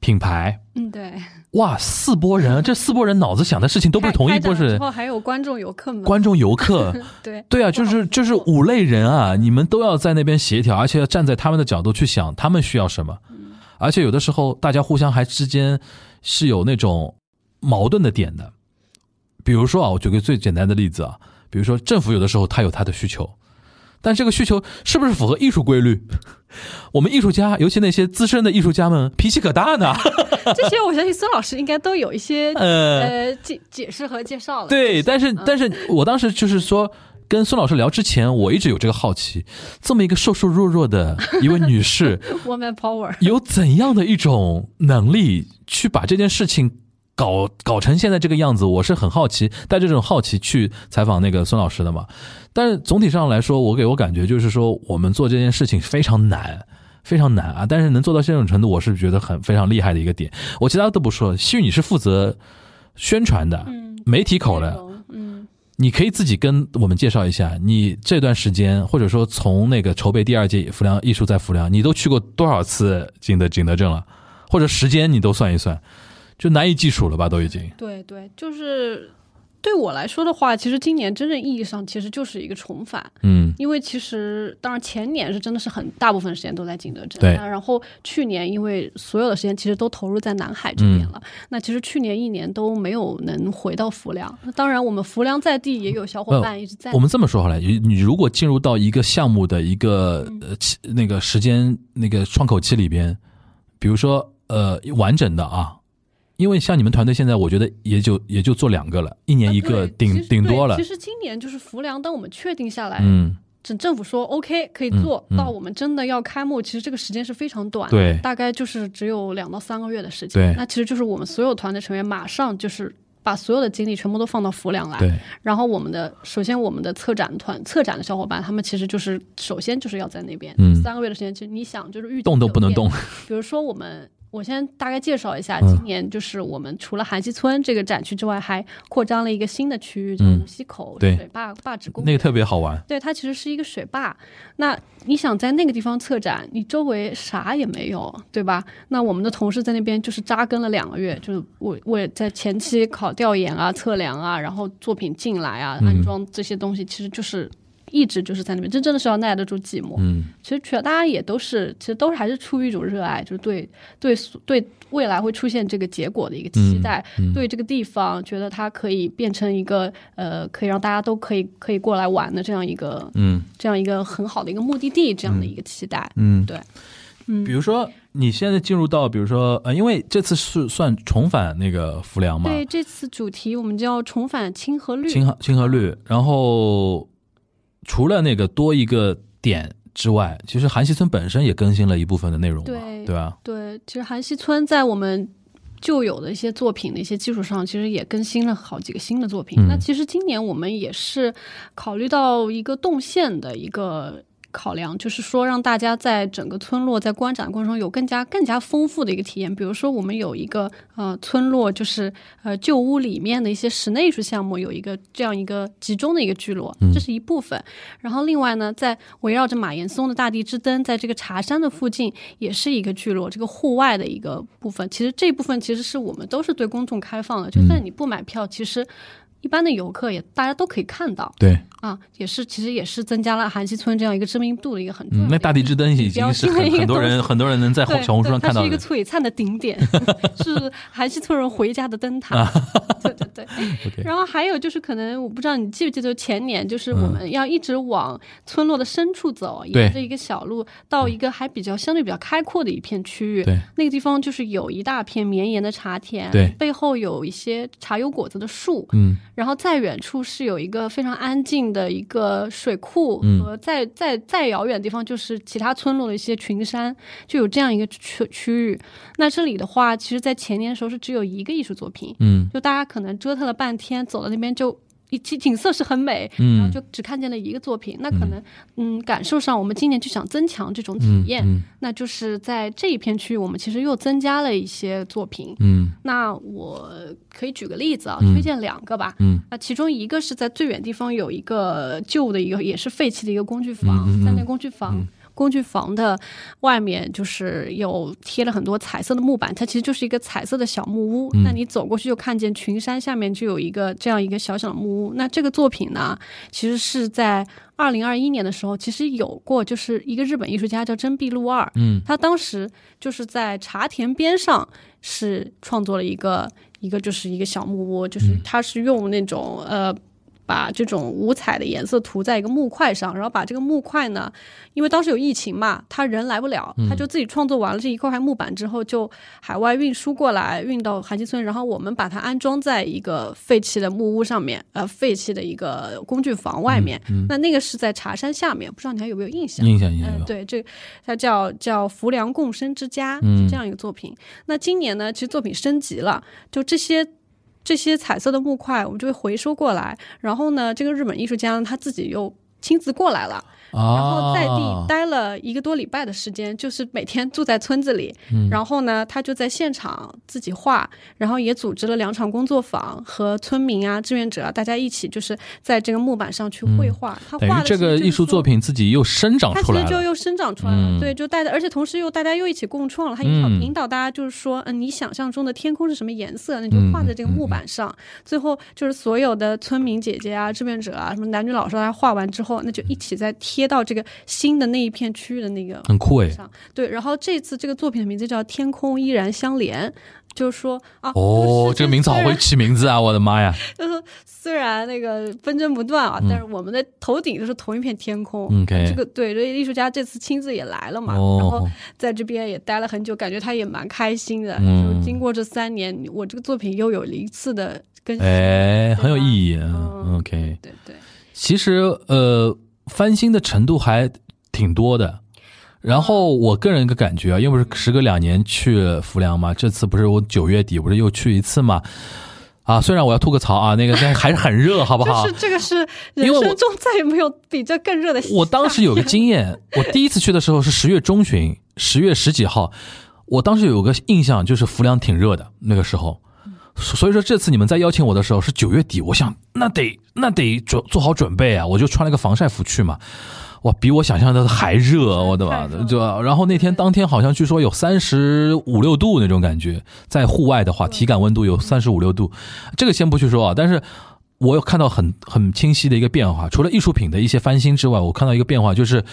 Speaker 2: 品牌，
Speaker 3: 嗯，对，
Speaker 2: 哇，四波人，这四波人脑子想的事情都不是同一波人
Speaker 3: 开展了之，后还有观众游客们，
Speaker 2: 观众游客，
Speaker 3: 对。
Speaker 2: 对啊，就是就是五类人啊，你们都要在那边协调，而且要站在他们的角度去想他们需要什么，而且有的时候大家互相还之间是有那种矛盾的点的，比如说啊，我举个最简单的例子啊，比如说政府有的时候他有他的需求，但这个需求是不是符合艺术规律？我们艺术家，尤其那些资深的艺术家们，脾气可大呢。
Speaker 3: 这些我相信孙老师应该都有一些
Speaker 2: 呃
Speaker 3: 呃解解释和介绍了。
Speaker 2: 对，但是但是我当时就是说。跟孙老师聊之前，我一直有这个好奇，这么一个瘦瘦弱弱的一位女士
Speaker 3: ，Woman Power，
Speaker 2: 有怎样的一种能力去把这件事情搞搞成现在这个样子？我是很好奇，带着这种好奇去采访那个孙老师的嘛。但是总体上来说，我给我感觉就是说，我们做这件事情非常难。非常难啊，但是能做到这种程度，我是觉得很非常厉害的一个点。我其他都不说，西域你是负责宣传的，
Speaker 3: 嗯，
Speaker 2: 媒体口的，
Speaker 3: 嗯，
Speaker 2: 你可以自己跟我们介绍一下，你这段时间，或者说从那个筹备第二届浮梁艺术在浮梁，你都去过多少次景德景德镇了？或者时间你都算一算，就难以计数了吧？都已经。
Speaker 3: 对对，就是对我来说的话，其实今年真正意义上其实就是一个重返。
Speaker 2: 嗯
Speaker 3: 因为其实，当然前年是真的是很大部分时间都在景德镇，
Speaker 2: 对
Speaker 3: 然后去年因为所有的时间其实都投入在南海这边了，
Speaker 2: 嗯
Speaker 3: 那其实去年一年都没有能回到浮梁。那当然，我们浮梁在地也有小伙伴一直在。
Speaker 2: 我们这么说好了，你你如果进入到一个项目的一个呃期那个时间那个窗口期里边，比如说呃完整的啊，因为像你们团队现在，我觉得也就也就做两个了，一年一个顶顶多了
Speaker 3: 其。实今年就是浮梁，当我们确定下来，
Speaker 2: 嗯，
Speaker 3: 政政府说 OK 可以做、
Speaker 2: 嗯嗯
Speaker 3: 到，我们真的要开幕，其实这个时间是非常短，
Speaker 2: 对
Speaker 3: 大概就是只有两到三个月的时
Speaker 2: 对
Speaker 3: 间。那其实就是我们所有团队成员马上就是把所有的精力全部都放到浮梁来。
Speaker 2: 对，
Speaker 3: 然后我们的首先我们的策展团策展的小伙伴，他们其实就是首先就是要在那边、
Speaker 2: 嗯
Speaker 3: 三个月的时间，其实你想就是预计
Speaker 2: 动都不能动。
Speaker 3: 比如说我们。我先大概介绍一下，
Speaker 2: 嗯
Speaker 3: 今年就是我们除了韩溪村这个展区之外，还扩张了一个新的区域，叫
Speaker 2: 嗯
Speaker 3: 无溪口水坝坝址公园。
Speaker 2: 那个特别好玩。
Speaker 3: 对，它其实是一个水坝。那你想在那个地方策展，你周围啥也没有，对吧？那我们的同事在那边就是扎根了两个月，就是我我也在前期考调研啊、测量啊，然后作品进来啊、
Speaker 2: 嗯
Speaker 3: 安装这些东西，其实就是。一直就是在那边，真真的是要耐得住寂寞。
Speaker 2: 嗯，
Speaker 3: 其实全大家也都是，其实都是还是出于一种热爱，就是对对对未来会出现这个结果的一个期待，
Speaker 2: 嗯。
Speaker 3: 对这个地方觉得它可以变成一个呃，可以让大家都可以可以过来玩的这样一个
Speaker 2: 嗯。
Speaker 3: 这样一个很好的一个目的地，这样的一个期待。
Speaker 2: 嗯，
Speaker 3: 对，嗯。
Speaker 2: 比如说你现在进入到，比如说呃，因为这次是算重返那个浮梁嘛，
Speaker 3: 对，这次主题我们叫重返清河绿。
Speaker 2: 清河清河绿，然后除了那个多一个点之外，其实韩熙村本身也更新了一部分的内容嘛，
Speaker 3: 对
Speaker 2: 对吧？
Speaker 3: 对，其实韩熙村在我们旧有的一些作品的一些基础上，其实也更新了好几个新的作品。
Speaker 2: 嗯
Speaker 3: 那其实今年我们也是考虑到一个动线的一个。考量就是说，让大家在整个村落在观展过程中有更加更加丰富的一个体验。比如说，我们有一个呃村落，就是呃旧屋里面的一些室内艺术项目，有一个这样一个集中的一个聚落，这是一部分。然后另外呢，在围绕着马岩松的大地之灯，在这个茶山的附近也是一个聚落，这个户外的一个部分。其实这部分其实是我们都是对公众开放的，就算你不买票，其实一般的游客也大家都可以看到
Speaker 2: 对，
Speaker 3: 啊，也是其实也是增加了韩溪村这样一个知名度的一个很重要。
Speaker 2: 那大地之灯已经是很很多人很多人能在
Speaker 3: 对
Speaker 2: 小红书上看到
Speaker 3: 是一个，璀璨的顶点，是韩溪村人回家的灯塔。
Speaker 2: 啊
Speaker 3: 对对对。然后还有就是，可能我不知道你记不记得前年，就是
Speaker 2: 嗯
Speaker 3: 我们要一直往村落的深处走，
Speaker 2: 对
Speaker 3: 沿着一个小路到一个还比较相对比较开阔的一片区域。
Speaker 2: 对，
Speaker 3: 那个地方就是有一大片绵延的茶田，
Speaker 2: 对
Speaker 3: 背后有一些茶油果子的树，
Speaker 2: 嗯
Speaker 3: 然后再远处是有一个非常安静的一个水库，
Speaker 2: 嗯
Speaker 3: 和再再再遥远的地方就是其他村落的一些群山，就有这样一个区区域。那这里的话，其实在前年的时候是只有一个艺术作品，
Speaker 2: 嗯
Speaker 3: 就大家可能折腾了半天，走到那边就。一景景色是很美，然后
Speaker 2: 嗯
Speaker 3: 就只看见了一个作品。那可能，嗯，感受上我们今年就想增强这种体验，
Speaker 2: 嗯
Speaker 3: 那就是在这一片区域，我们其实又增加了一些作品。
Speaker 2: 嗯
Speaker 3: 那我可以举个例子啊，
Speaker 2: 嗯
Speaker 3: 推荐两个吧。
Speaker 2: 嗯
Speaker 3: 那其中一个是在最远地方有一个旧的一个也是废弃的一个工具房，
Speaker 2: 嗯嗯嗯
Speaker 3: 在那工具房。工具房的外面就是有贴了很多彩色的木板，它其实就是一个彩色的小木屋。
Speaker 2: 嗯
Speaker 3: 那你走过去就看见群山下面就有一个这样一个小小的木屋。那这个作品呢，其实是在二零二一年的时候，其实有过，就是一个日本艺术家叫真壁路二，
Speaker 2: 嗯，
Speaker 3: 他当时就是在茶田边上是创作了一个一个就是一个小木屋，就是他是用那种呃。把这种五彩的颜色涂在一个木块上，然后把这个木块呢，因为当时有疫情嘛，他人来不了，他就自己创作完了这一块木板之后，就海外运输过来，运到韩溪村，然后我们把它安装在一个废弃的木屋上面，呃，废弃的一个工具房外面。那那个是在茶山下面，不知道你还有没有印象？
Speaker 2: 印象印象
Speaker 3: 嗯，对，这它叫叫浮梁共生之家，
Speaker 2: 嗯
Speaker 3: 是这样一个作品。那今年呢，其实作品升级了，就这些。这些彩色的木块，我们就会回收过来。然后呢，这个日本艺术家他自己又亲自过来了，然后在地
Speaker 2: 啊，
Speaker 3: 待了一个多礼拜的时间，就是每天住在村子里。
Speaker 2: 嗯
Speaker 3: 然后呢，他就在现场自己画，然后也组织了两场工作坊，和村民啊、志愿者啊，大家一起就是在这个木板上去绘画。他画的
Speaker 2: 这个艺术作
Speaker 3: 品。
Speaker 2: 自己又生长
Speaker 3: 它
Speaker 2: 出来了。
Speaker 3: 其实就又生长出来了，
Speaker 2: 嗯
Speaker 3: 对，就大家，而且同时又大家又一起共创了，他引导、
Speaker 2: 嗯
Speaker 3: 引导大家就是说，嗯、你想象中的天空是什么颜色，那就
Speaker 2: 嗯
Speaker 3: 画在这个木板上。最后就是所有的村民姐姐啊、志愿者啊、什么男女老少，大家画完之后，那就一起在贴到这个新的那一片区域的那个
Speaker 2: 很酷
Speaker 3: 哎。对，然后这次这个作品的名字叫《天空依然相连》，就是说啊，
Speaker 2: 哦，这个名字好会起名字啊！我的妈呀
Speaker 3: 就是说，虽然那个纷争不断啊，
Speaker 2: 嗯
Speaker 3: 但是我们的头顶就是同一片天空。
Speaker 2: ！OK，
Speaker 3: 这个对，这个艺术家这次亲自也来了嘛，然后
Speaker 2: 哦，
Speaker 3: 在这边也待了很久，感觉他也蛮开心的。
Speaker 2: 嗯
Speaker 3: 就经过这三年，我这个作品又有了一次的更新。
Speaker 2: 哎，很有意义。
Speaker 3: 啊
Speaker 2: 嗯，OK，
Speaker 3: 对对，
Speaker 2: 其实呃，翻新的程度还挺多的。然后我个人一个感觉啊，又不是时隔两年去浮梁嘛，这次不是我九月底不是又去一次嘛？啊，虽然我要吐个槽啊，那个但还是很热，好不好
Speaker 3: 就？是这个是人
Speaker 2: 因为我
Speaker 3: 生中再也没有比这更热的夏天。
Speaker 2: 我当时有个经验，我第一次去的时候是十月中旬，十月十几号，我当时有个印象就是浮梁挺热的那个时候，所以说这次你们在邀请我的时候是九月底，我想那得那得准做好准备啊，我就穿了个防晒服去嘛。哇，比我想象的还热，我的妈就然后那天当天好像据说有三十五六度那种感觉，在户外的话，体感温度有三十五六度，这个先不去说啊，但是我有看到很很清晰的一个变化，除了艺术品的一些翻新之外，我看到一个变化，就是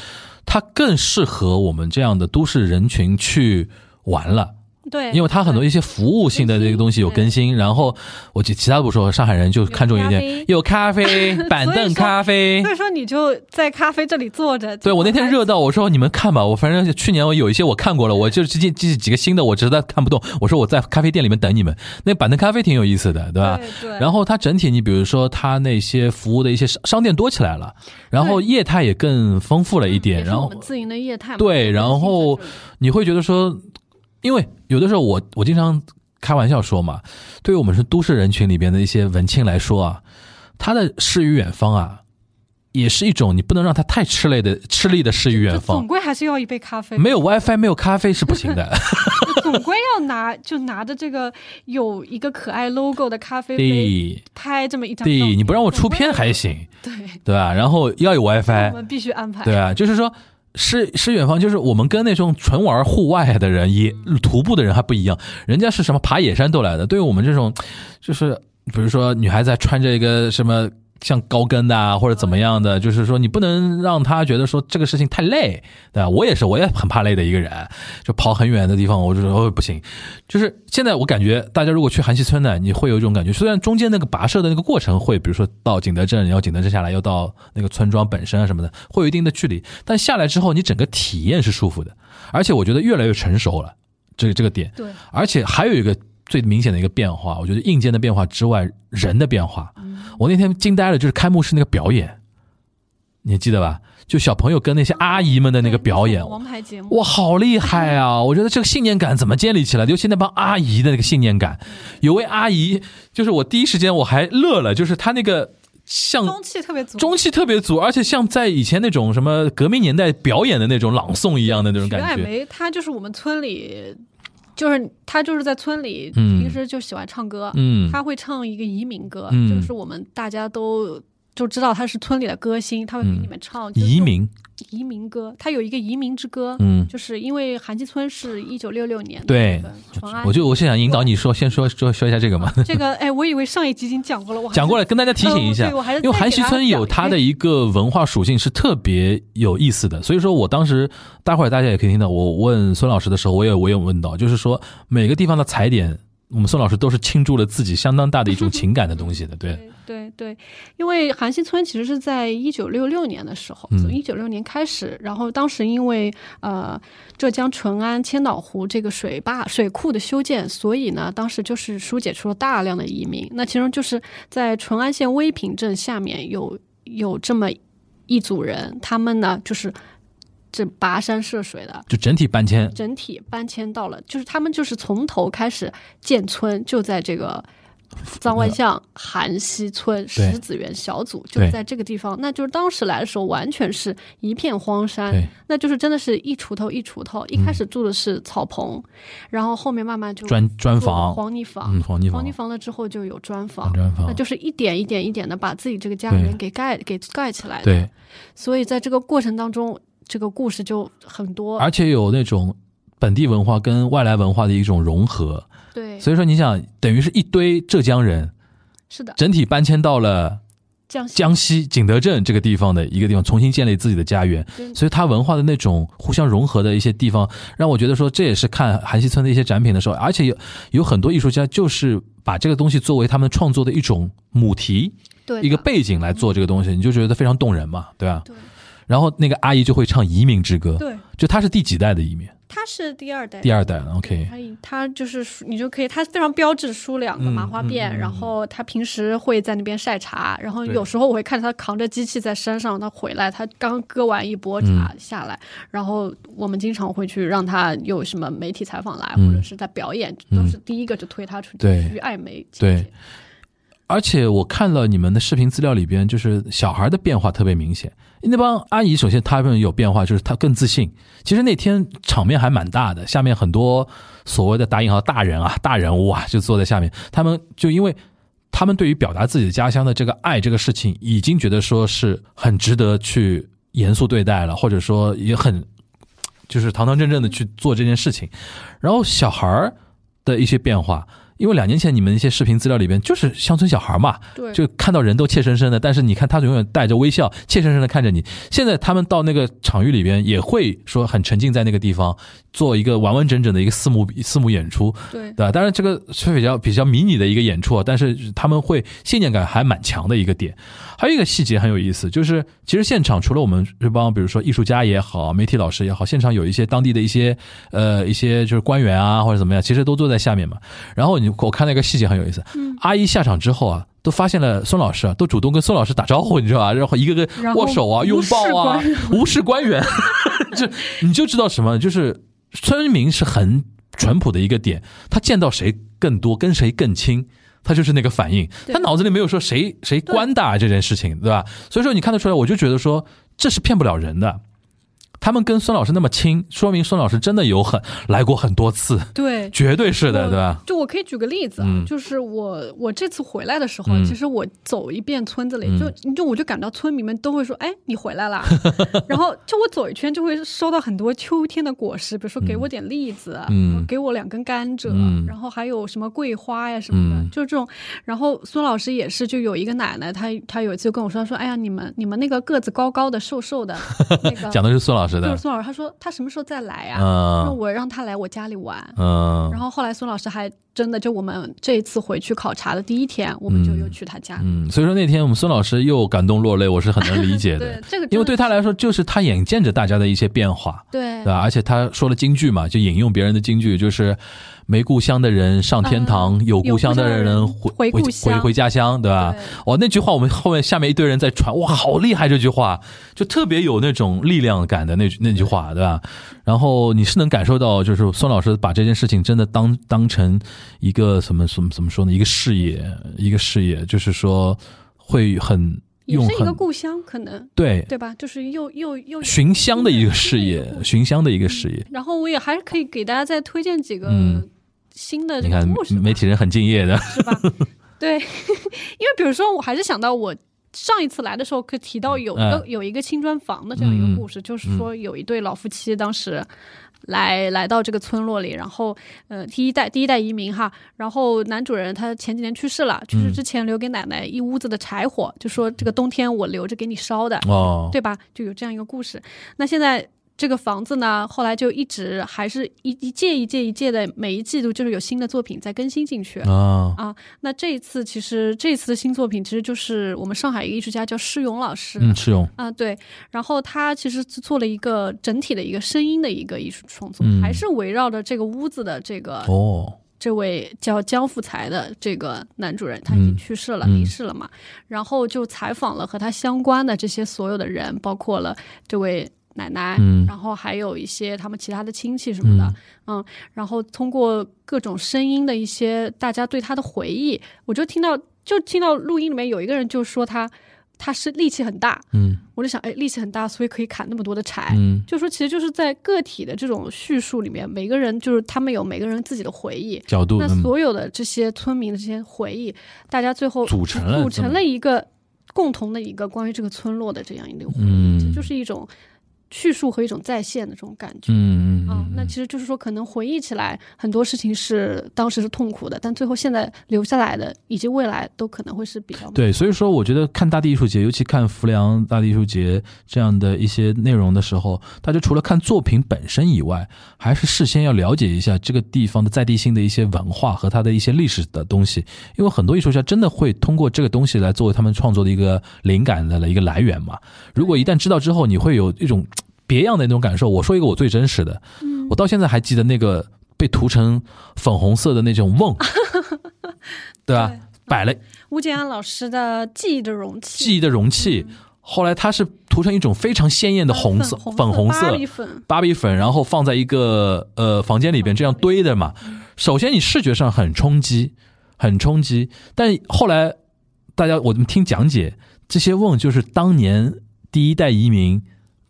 Speaker 2: 它更适合我们这样的都市人群去玩了。
Speaker 3: 对，
Speaker 2: 因为它很多一些服务性的这个东西有更新，然后我其其他不说，上海人就看重一点，有咖啡、板凳咖啡
Speaker 3: 所。以说你就在咖啡这里坐着。
Speaker 2: 对我那天热到，我说你们看吧，我反正去年我有一些我看过了，我就这这几个新的我实在看不懂，我说我在咖啡店里面等你们。那板凳咖啡挺有意思的，对吧？
Speaker 3: 对对。
Speaker 2: 然后它整体，你比如说它那些服务的一些商商店多起来了，然后业态也更丰富了一点，然后
Speaker 3: 自营的业态。
Speaker 2: 对，然后你会觉得说，因为有的时候我我经常开玩笑说嘛，对于我们是都市人群里边的一些文青来说啊，他的诗与远方啊，也是一种你不能让他太吃力的吃力的诗与远
Speaker 3: 方总。归还是要一杯咖啡。
Speaker 2: 没有 WiFi，没有咖啡是不行的。
Speaker 3: 总归要拿，就拿着这个有一个可爱 logo 的咖啡杯
Speaker 2: 对
Speaker 3: 拍这么一张
Speaker 2: 对，你不让我出片还
Speaker 3: 行，对，
Speaker 2: 对吧？然后要有 WiFi，我
Speaker 3: 们必须安排。
Speaker 2: 对啊，就是说。诗诗远方就是我们跟那种纯玩户外的人，也徒步的人还不一样，人家是什么爬野山都来的。对于我们这种，就是比如说女孩子还穿着一个什么像高跟的啊，或者怎么样的，就是说你不能让他觉得说这个事情太累，对吧？我也是，我也很怕累的一个人，就跑很远的地方，我就说哦不行。就是现在我感觉大家如果去韩溪村呢，你会有一种感觉，虽然中间那个跋涉的那个过程会，比如说到景德镇，然后景德镇下来又到那个村庄本身啊什么的，会有一定的距离，但下来之后你整个体验是舒服的，而且我觉得越来越成熟了，这个这个点。
Speaker 3: 对，
Speaker 2: 而且还有一个最明显的一个变化，我觉得硬件的变化之外，人的变化。我那天惊呆了，就是开幕式那个表演，你记得吧？就小朋友跟那些阿姨们的那个表演，
Speaker 3: 王牌节目。
Speaker 2: 哇，好厉害啊！我觉得这个信念感怎么建立起来？尤其那帮阿姨的那个信念感，有位阿姨，就是我第一时间我还乐了，就是她那个像
Speaker 3: 中气特别足，
Speaker 2: 中气特别足，而且像在以前那种什么革命年代表演的那种朗诵一样的那种感觉。
Speaker 3: 爱梅，她就是我们村里，就是他就是在村里，
Speaker 2: 嗯。
Speaker 3: 平时就喜欢唱歌，
Speaker 2: 嗯，
Speaker 3: 她会唱一个移民歌，
Speaker 2: 嗯。
Speaker 3: 就是我们大家都就知道他是村里的歌星，他会给你们唱、就是
Speaker 2: 移民，
Speaker 3: 移民歌，他有一个移民之歌，
Speaker 2: 嗯，
Speaker 3: 就是因为韩溪村是一九六六年的
Speaker 2: 对我就我是想引导你说，先说说说一下这个嘛。
Speaker 3: 这个哎，我以为上一集已经讲过了，我还
Speaker 2: 讲过了，跟大家提醒一下，
Speaker 3: 呃对我还是
Speaker 2: 因为韩溪村有它的一个文化属性是特别有意思的，所以说我当时待会儿大家也可以听到，我问孙老师的时候，我也我也有问到，就是说每个地方的踩点，我们宋老师都是倾注了自己相当大的一种情感的东西的，对，
Speaker 3: 对对对，因为韩溪村其实是在一九六六年的时候，
Speaker 2: 嗯。
Speaker 3: 从一九六年开始，然后当时因为呃浙江淳安千岛湖这个水坝水库的修建，所以呢，当时就是疏解出了大量的移民。那其中就是在淳安县威平镇下面有有这么一组人，他们呢就是这跋山涉水的，
Speaker 2: 就整体搬迁，
Speaker 3: 整体搬迁到了，就是他们就是从头开始建村，就在这个藏万象韩溪村石子园小组，就是在这个地方。那就是当时来的时候，完全是一片荒山，那就是真的是一锄头一锄头。一开始住的是草棚，然后后面慢慢就
Speaker 2: 砖砖房，
Speaker 3: 黄泥房，
Speaker 2: 嗯，黄泥房
Speaker 3: 黄泥，房了之后就有砖房。
Speaker 2: 砖房
Speaker 3: 那，就是一点一点一点的把自己这个家
Speaker 2: 对
Speaker 3: 园给盖给盖起来的，
Speaker 2: 对，
Speaker 3: 所以在这个过程当中，这个故事就很多。
Speaker 2: 而且有那种本地文化跟外来文化的一种融合，
Speaker 3: 对，
Speaker 2: 所以说你想，等于是一堆浙江人
Speaker 3: 是的，
Speaker 2: 整体搬迁到了
Speaker 3: 江西。
Speaker 2: 江西景德镇这个地方的一个地方，重新建立自己的家园，
Speaker 3: 对。
Speaker 2: 所以它文化的那种互相融合的一些地方，让我觉得说这也是看韩熙村的一些展品的时候，而且有有很多艺术家就是把这个东西作为他们创作的一种母题、
Speaker 3: 对
Speaker 2: 一个背景来做这个东西，你就觉得非常动人嘛，对吧？
Speaker 3: 对
Speaker 2: 然后那个阿姨就会唱《移民之歌》，
Speaker 3: 对，
Speaker 2: 就她是第几代的移民？
Speaker 3: 她是第二代，
Speaker 2: 第二代，OK，
Speaker 3: 他他就是你就可以，她非常标志梳两个麻花辫，
Speaker 2: 嗯嗯嗯。
Speaker 3: 然后她平时会在那边晒茶，然后有时候我会看她扛着机器在山上，她回来，她刚割完一波茶下来，然后我们经常会去让她有什么媒体采访来，
Speaker 2: 嗯。
Speaker 3: 或者是在表演，都是第一个就推她出去
Speaker 2: 对。
Speaker 3: 去爱媒前
Speaker 2: 对。
Speaker 3: 线
Speaker 2: 而且我看了你们的视频资料里边，就是小孩的变化特别明显。那帮阿姨，首先她们有变化，就是她更自信。其实那天场面还蛮大的，下面很多所谓的打引号大人啊、大人物啊，就坐在下面。他们就因为他们对于表达自己的家乡的这个爱这个事情，已经觉得说是很值得去严肃对待了，或者说也很 就是堂堂正正的去做这件事情。然后小孩的一些变化，因为两年前你们一些视频资料里边就是乡村小孩嘛，
Speaker 3: 对
Speaker 2: 就看到人都怯生生的，但是你看他永远带着微笑，怯生生的看着你。现在他们到那个场域里边，也会说很沉浸在那个地方，做一个完完整整的一个四幕四幕演出，
Speaker 3: 对
Speaker 2: 对吧？当然这个是比较比较迷你的一个演出啊，但是他们会信念感还蛮强的一个点。还有一个细节很有意思，就是其实现场除了我们这帮，比如说艺术家也好，媒体老师也好，现场有一些当地的一些呃一些就是官员啊或者怎么样，其实都坐在下面嘛。然后你我看到一个细节很有意思，阿姨下场之后啊。都发现了孙老师啊，都主动跟孙老师打招呼，你知道吧？然后一个个握手啊、拥抱啊，无视官员，就你就知道什么，就是村民是很淳朴的一个点，他见到谁更多，跟谁更亲。他就是那个反应，他脑子里没有说谁谁官大这件事情，对吧？所以说你看得出来，我就觉得说这是骗不了人的。他们跟孙老师那么亲，说明孙老师真的有很来过很多次，
Speaker 3: 对。
Speaker 2: 绝对是的，对吧？
Speaker 3: 就我可以举个例子啊，
Speaker 2: 嗯
Speaker 3: 就是我我这次回来的时候，
Speaker 2: 嗯
Speaker 3: 其实我走一遍村子里，
Speaker 2: 嗯
Speaker 3: 就就我就感到村民们都会说：“哎，你回来了！” 然后就我走一圈，就会收到很多秋天的果实，比如说给我点栗子，
Speaker 2: 嗯
Speaker 3: 给我两根甘蔗，
Speaker 2: 嗯
Speaker 3: 然后还有什么桂花呀什么的，
Speaker 2: 嗯
Speaker 3: 就是这种。然后孙老师也是，就有一个奶奶，她她有一次就跟我说：“说哎呀，你们你们那个个子高高的、瘦瘦的那个，
Speaker 2: 讲的是孙老师的，
Speaker 3: 就是孙老师，他说他什么时候再来呀、那
Speaker 2: 嗯
Speaker 3: 我让他来我家里玩。
Speaker 2: 嗯
Speaker 3: 然后后来孙老师还真的就我们这一次回去考察的第一天，我们就又去他家。
Speaker 2: 嗯，所以说那天我们孙老师又感动落泪，我是很能理解的
Speaker 3: 对，，这个
Speaker 2: 因为对他来说，就是他眼见着大家的一些变化，
Speaker 3: 对
Speaker 2: 对吧？而且他说了京剧嘛，就引用别人的京剧，就是没故乡的人上天堂，
Speaker 3: 嗯
Speaker 2: 有故乡的人
Speaker 3: 人
Speaker 2: 回
Speaker 3: 回
Speaker 2: 回回家乡，对吧？
Speaker 3: 对
Speaker 2: 哇，那句话我们后面下面一堆人在传，哇，好厉害！这句话就特别有那种力量感的那那句话，对吧？然后你是能感受到，就是孙老师把这件事情真的当当成一个什么什么怎么说呢？一个事业，一个事业，就是说会很
Speaker 3: 也是一个故乡，可能
Speaker 2: 对
Speaker 3: 对吧？就是又又又
Speaker 2: 寻香的一个事业，寻香的一个事业。
Speaker 3: 然后我也还是可以给大家再推荐几个
Speaker 2: 嗯
Speaker 3: 新的这个故事，
Speaker 2: 媒体人很敬业的，
Speaker 3: 是吧？对，因为比如说，我还是想到我上一次来的时候，可提到有一个、
Speaker 2: 嗯
Speaker 3: 有一个青砖房的这样一
Speaker 2: 嗯
Speaker 3: 个故事，就是说有一对老夫妻当时来来到这个村落里，然后呃第一代第一代移民哈，然后男主人他前几年去世了，去世之前留给奶奶一屋子的柴火，就说这个冬天我留着给你烧的，
Speaker 2: 哦，
Speaker 3: 对吧？就有这样一个故事。那现在这个房子呢，后来就一直还是一一届一届一届的，每一季度就是有新的作品在更新进去。
Speaker 2: 啊，
Speaker 3: 啊，那这一次其实这一次的新作品其实就是我们上海一个艺术家叫施勇老师，
Speaker 2: 嗯，施勇，
Speaker 3: 啊对，然后他其实做了一个整体的一个声音的一个艺术创作，
Speaker 2: 嗯
Speaker 3: 还是围绕着这个屋子的这个
Speaker 2: 哦，
Speaker 3: 这位叫江富才的这个男主人，他已经
Speaker 2: 嗯
Speaker 3: 去世了，
Speaker 2: 嗯
Speaker 3: 离世了嘛。然后就采访了和他相关的这些所有的人，包括了这位奶奶，
Speaker 2: 嗯。
Speaker 3: 然后还有一些他们其他的亲戚什么的，嗯。然后通过各种声音的一些大家对他的回忆，我就听到就听到录音里面有一个人就说他他是力气很大，
Speaker 2: 嗯。
Speaker 3: 我就想，哎，力气很大，所以可以砍那么多的柴。
Speaker 2: 嗯。
Speaker 3: 就说其实就是在个体的这种叙述里面，每个人就是他们有每个人自己的回忆，
Speaker 2: 角度，
Speaker 3: 那
Speaker 2: 嗯。
Speaker 3: 所有的这些村民的这些回忆，大家最后
Speaker 2: 组成了
Speaker 3: 组成了一个共同的一个关于这个村落的这样一个回忆，就是一种叙述和一种再现的这种感觉。
Speaker 2: 嗯嗯
Speaker 3: 啊，那
Speaker 2: 嗯
Speaker 3: 其实就是说，可能回忆起来很多事情是当时是痛苦的，但最后现在留下来的，以及未来都可能会是比较
Speaker 2: 对，所以说我觉得看大地艺术节，尤其看浮梁大地艺术节这样的一些内容的时候，大家除了看作品本身以外，还是事先要了解一下这个地方的在地性的一些文化和它的一些历史的东西，因为很多艺术家真的会通过这个东西来作为他们创作的一个灵感的一个来源嘛。如果一旦知道之后，你会有一种别样的那种感受。我说一个我最真实的，我到现在还记得那个被涂成粉红色的那种瓮，对吧？
Speaker 3: 对
Speaker 2: 摆了
Speaker 3: 吴建安老师的记忆的容器，
Speaker 2: 记忆的容器，后来它是涂成一种非常鲜艳的红色、
Speaker 3: 粉
Speaker 2: 粉红
Speaker 3: 芭
Speaker 2: 色
Speaker 3: 比粉，
Speaker 2: 芭比粉，然后放在一个呃房间里边这样堆的嘛。首先你视觉上很冲击，很冲击，但后来大家我们听讲解，这些瓮就是当年第一代移民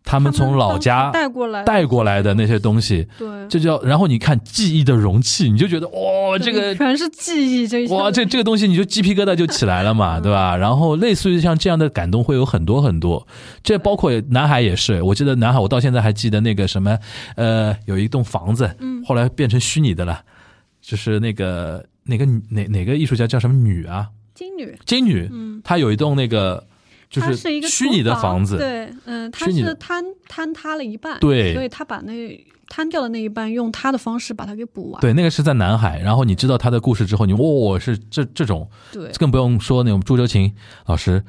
Speaker 2: 他们从老家
Speaker 3: 带过来
Speaker 2: 带过来的那些东西，
Speaker 3: 对，
Speaker 2: 这叫然后你看记忆的容器，你就觉得哇、这个
Speaker 3: 全是记忆，这
Speaker 2: 哇，这这个东西你就鸡皮疙瘩就起来了嘛，对吧？然后类似于像这样的感动会有很多很多，这包括南海也是。我记得南海，我到现在还记得那个什么，呃，有一栋房子，后来变成虚拟的了，就是那个哪个哪哪个艺术家叫什么女啊？
Speaker 3: 金女，
Speaker 2: 金女，
Speaker 3: 嗯，
Speaker 2: 她有一栋那个就
Speaker 3: 它是一个
Speaker 2: 虚拟的房子，
Speaker 3: 对，嗯，它是坍坍塌了一半，
Speaker 2: 对
Speaker 3: 所以他把那坍掉的那一半，用他的方式把它给补完，
Speaker 2: 对，那个是在南海。然后你知道他的故事之后，你哦是这这种，
Speaker 3: 对
Speaker 2: 更不用说那种朱哲琴老师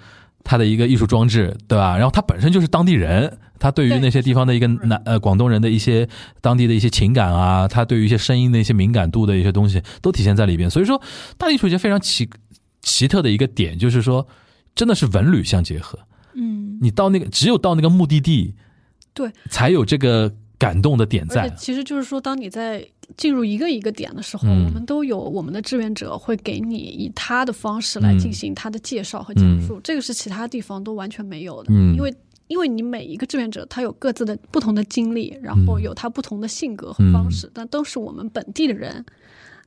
Speaker 2: 他的一个艺术装置，对吧？然后他本身就是当地人，他对于那些地方的一个南呃广东人的一些当地的一些情感啊，他对于一些声音的一些敏感度的一些东西都体现在里边。所以说，大地艺术节非常奇奇特的一个点就是说，真的是文旅相结合。
Speaker 3: 嗯，
Speaker 2: 你到那个只有到那个目的地，
Speaker 3: 对，
Speaker 2: 才有这个感动的点
Speaker 3: 而且
Speaker 2: 在。
Speaker 3: 其实就是说，当你在进入一个一个点的时候，
Speaker 2: 嗯
Speaker 3: 我们都有我们的志愿者会给你以他的方式来
Speaker 2: 嗯
Speaker 3: 进行他的介绍和讲述，这个是其他地方都完全没有的，
Speaker 2: 嗯
Speaker 3: 因为。因为你每一个志愿者他有各自的不同的经历，然后有他不同的性格和方式，但都是我们本地的人。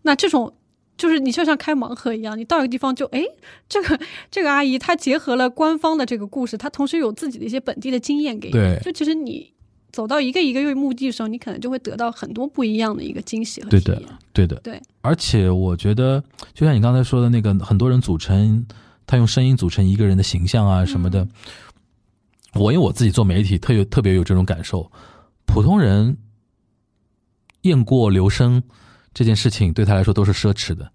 Speaker 3: 那这种就是你就像开盲盒一样，你到一个地方就哎，这个这个阿姨她结合了官方的这个故事，她同时有自己的一些本地的经验给你。
Speaker 2: 对
Speaker 3: 就其实你走到一个一个月目的的时候，你可能就会得到很多不一样的一个惊喜和
Speaker 2: 对的
Speaker 3: 体验。
Speaker 2: 对的，
Speaker 3: 对。
Speaker 2: 而且我觉得，就像你刚才说的那个，很多人组成，他用声音组成一个人的形象啊什么的。我因为我自己做媒体，特有特别有这种感受。普通人雁过留声这件事情对他来说都是奢侈的。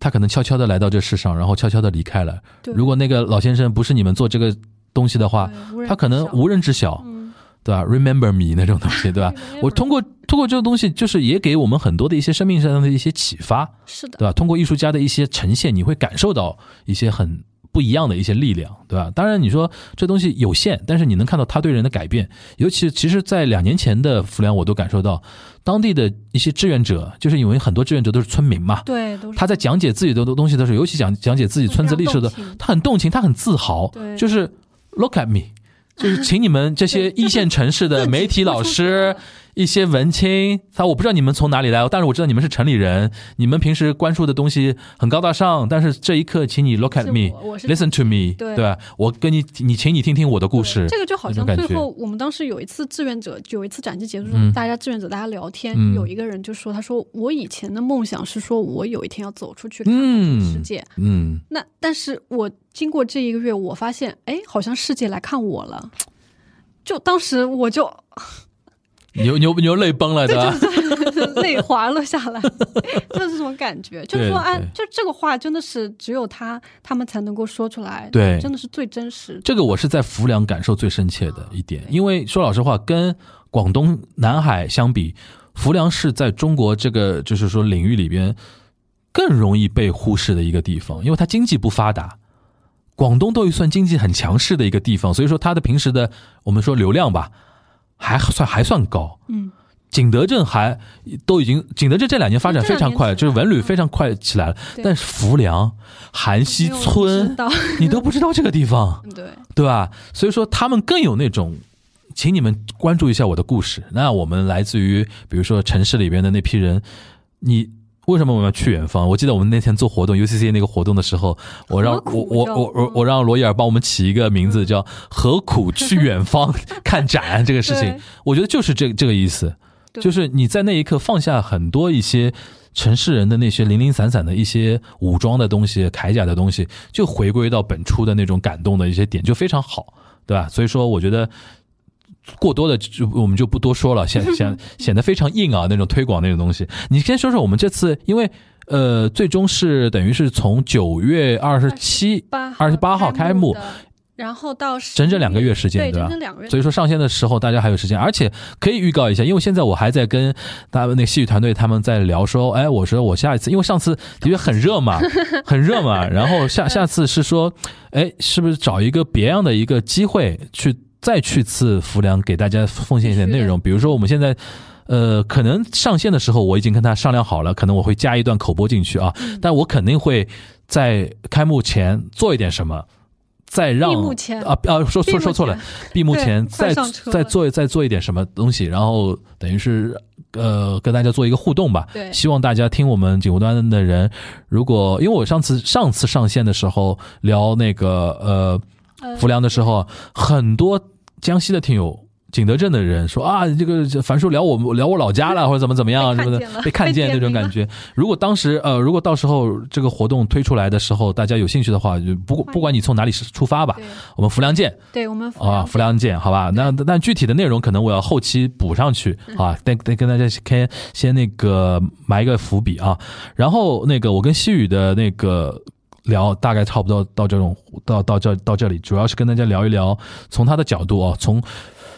Speaker 2: 他可能悄悄的来到这世上，然后悄悄的离开了。
Speaker 3: 对
Speaker 2: 如果那个老先生不是你们做这个东西的话，他可能无人知晓。
Speaker 3: 嗯，
Speaker 2: 对吧？Remember me 那种东西，对吧？我通过通过这个东西，就是也给我们很多的一些生命上的一些启发，
Speaker 3: 是的，
Speaker 2: 对吧？通过艺术家的一些呈现，你会感受到一些很不一样的一些力量，对吧？当然，你说这东西有限，但是你能看到他对人的改变。尤其其实，在两年前的浮梁，我都感受到当地的一些志愿者，就是因为很多志愿者都是村民嘛，
Speaker 3: 对，都是
Speaker 2: 他在讲解自己的东西的时候，尤其讲讲解自己村子历史的他很动情，他很自豪，
Speaker 3: 对
Speaker 2: 就是 look at me，就是请你们这些一线城市的 媒体老师、一些文青，他我不知道你们从哪里来，但是我知道你们是城里人，你们平时关注的东西很高大上，但是这一刻，请你 look at me，listen to me，
Speaker 3: 对。
Speaker 2: 吧？我跟你，你请你听听我的故事，
Speaker 3: 这个就好像最后我们当时有一次志愿者，有一次展期结束，
Speaker 2: 嗯。
Speaker 3: 大家志愿者大家聊天，
Speaker 2: 嗯
Speaker 3: 有一个人就说，他说我以前的梦想是说我有一天要走出去看世
Speaker 2: 嗯。
Speaker 3: 界，
Speaker 2: 嗯，
Speaker 3: 那但是我经过这一个月，我发现，哎，好像世界来看我了。就当时我就
Speaker 2: 你又你又你又泪崩了，对吧？
Speaker 3: 泪滑落下来，就是这种感觉。就是说，
Speaker 2: 对
Speaker 3: 哎，就这个话真的是只有他他们才能够说出来，
Speaker 2: 对
Speaker 3: 真的是最真实。
Speaker 2: 这个我是在浮梁感受最深切的一点，因为说老实话，跟广东南海相比，浮梁是在中国这个就是说领域里边更容易被忽视的一个地方，因为它经济不发达。广东都算经济很强势的一个地方，所以说它的平时的我们说流量吧，还算还算高。
Speaker 3: 嗯，
Speaker 2: 景德镇还都已经，景德镇这两年发展非常快，就是文旅非常快起来了。
Speaker 3: 对
Speaker 2: 但是浮梁、韩溪村 你都不知道这个地方。
Speaker 3: 对，
Speaker 2: 对吧？所以说他们更有那种，请你们关注一下我的故事。那我们来自于比如说城市里边的那批人，你为什么我们要去远方？我记得我们那天做活动 UCC 那个活动的时候，我让我我我我我让罗伊尔帮我们起一个名字叫“何苦去远方 看展”这个事情，我觉得就是这这个意思，就是你在那一刻放下很多一些。城市人的那些零零散散的一些武装的东西、铠甲的东西，就回归到本初的那种感动的一些点，就非常好，对吧？所以说，我觉得过多的就我们就不多说了，显 显显得非常硬啊，那种推广那种东西。你先说说我们这次，因为呃，最终是等于是从九月二十七、
Speaker 3: 八
Speaker 2: 二十八号开幕，
Speaker 3: 然后到
Speaker 2: 整整两个月时间，
Speaker 3: 对，
Speaker 2: 对吧
Speaker 3: 整？整两个月。
Speaker 2: 所以说上线的时候大家还有时间，而且可以预告一下，因为现在我还在跟他们那个戏剧团队他们在聊说，哎，我说我下一次，因为上次的确很热嘛，很热嘛，然后下下次是说，哎，是不是找一个别样的一个机会去再去次浮梁，给大家奉献一点内容，比如说我们现在。呃，可能上线的时候我已经跟他商量好了，可能我会加一段口播进去啊，
Speaker 3: 嗯。
Speaker 2: 但我肯定会在开幕前做一点什么，再让
Speaker 3: 闭幕前。
Speaker 2: 啊啊说说说错了，闭幕前再再做再做一点什么东西，然后等于是呃跟大家做一个互动吧。
Speaker 3: 对。
Speaker 2: 希望大家听我们警务端的人，如果因为我上次上次上线的时候聊那个呃
Speaker 3: 呃
Speaker 2: 浮梁的时候，很多江西的听友。景德镇的人说啊，这个这樊叔聊我聊我老家了，或者怎么怎么样什么的
Speaker 3: 被看见
Speaker 2: 那种感觉。如果当时呃，如果到时候这个活动推出来的时候，大家有兴趣的话，就不不管你从哪里出发吧，我们浮梁见。
Speaker 3: 对我们
Speaker 2: 啊，浮梁见，好吧？那那具体的内容可能我要后期补上去啊，再再跟大家先先那个埋一个伏笔啊。然后那个我跟西雨的那个聊，大概差不多到这种到到这到这里，主要是跟大家聊一聊从他的角度啊，从。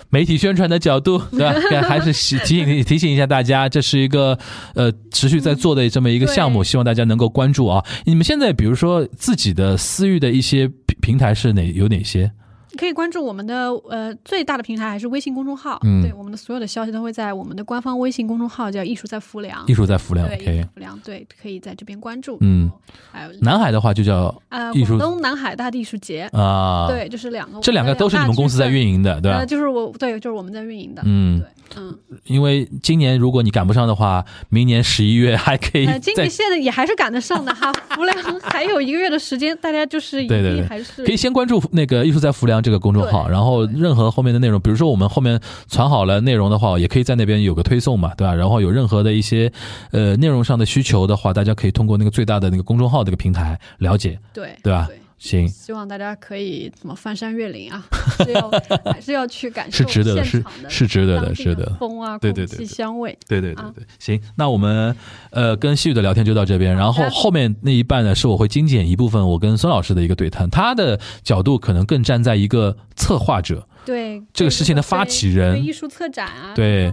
Speaker 2: 媒体宣传的角度，对吧？还是提提醒提醒一下大家，这是一个呃持续在做的这么一个项目，
Speaker 3: 对
Speaker 2: 希望大家能够关注啊。你们现在比如说自己的私域的一些平平台是哪有哪些？
Speaker 3: 可以关注我们的呃最大的平台还是微信公众号，
Speaker 2: 嗯
Speaker 3: 对我们的所有的消息都会在我们的官方微信公众号叫“艺术在浮梁”，
Speaker 2: 艺术在浮梁
Speaker 3: 对，艺
Speaker 2: ，OK
Speaker 3: 术。浮梁，对，可以在这边关注。
Speaker 2: 嗯，
Speaker 3: 还有
Speaker 2: 南海的话就叫
Speaker 3: 呃广东南海大地艺术节，
Speaker 2: 啊，，
Speaker 3: 对，就是两个，
Speaker 2: 这两个都是你们公司在运营的，对吧
Speaker 3: 呃，？就是我对，就是我们在运营的，
Speaker 2: 嗯，
Speaker 3: 对，嗯，
Speaker 2: 因为今年如果你赶不上的话，明年十一月还可以
Speaker 3: 呃，今年现在也还是赶得上的哈，浮梁 还有一个月的时间，大家就是一
Speaker 2: 对对对
Speaker 3: 定还是
Speaker 2: 可以先关注那个艺术在浮梁这个公众号，然后任何后面的内容，比如说我们后面传好了内容的话，也可以在那边有个推送嘛，对吧？然后有任何的一些呃内容上的需求的话，大家可以通过那个最大的那个公众号这个平台了解，
Speaker 3: 对
Speaker 2: 对吧？
Speaker 3: 对。
Speaker 2: 行，
Speaker 3: 希望大家可以怎么翻山越岭啊，还 是要还是要去感受
Speaker 2: 是值得的，是
Speaker 3: 现场的
Speaker 2: 是值得的，是的。
Speaker 3: 风啊，
Speaker 2: 对对对对
Speaker 3: 香味。
Speaker 2: 对对对
Speaker 3: 啊
Speaker 2: 对，行，那我们呃跟西雨的聊天就到这边，然后后面那一半呢是我会精简一部分我跟孙老师的一个对谈，他的角度可能更站在一个策划者，
Speaker 3: 对
Speaker 2: 这个事情的发起人
Speaker 3: 艺术策展啊，
Speaker 2: 对。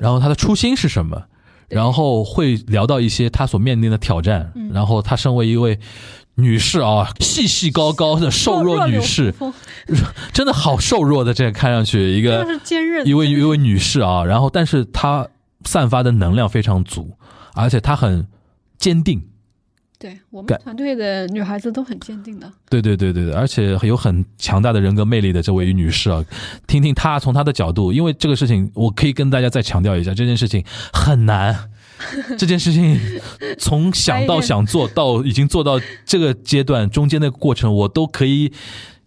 Speaker 2: 然后他的初心是什么，然后会聊到一些他所面临的挑战，
Speaker 3: 嗯
Speaker 2: 然后他身为一位女士啊，细细高高的瘦弱女士，真的好瘦弱的，这个看上去一个 一位一位女士啊，然后但是她散发的能量非常足，而且她很坚定，
Speaker 3: 对我们团队的女孩子都很坚定的。
Speaker 2: 对对对对对，而且有很强大的人格魅力的这位女士啊，听听她从她的角度，因为这个事情，我可以跟大家再强调一下，这件事情很难。这件事情从想到想做到已经做到这个阶段，中间的过程，我都可以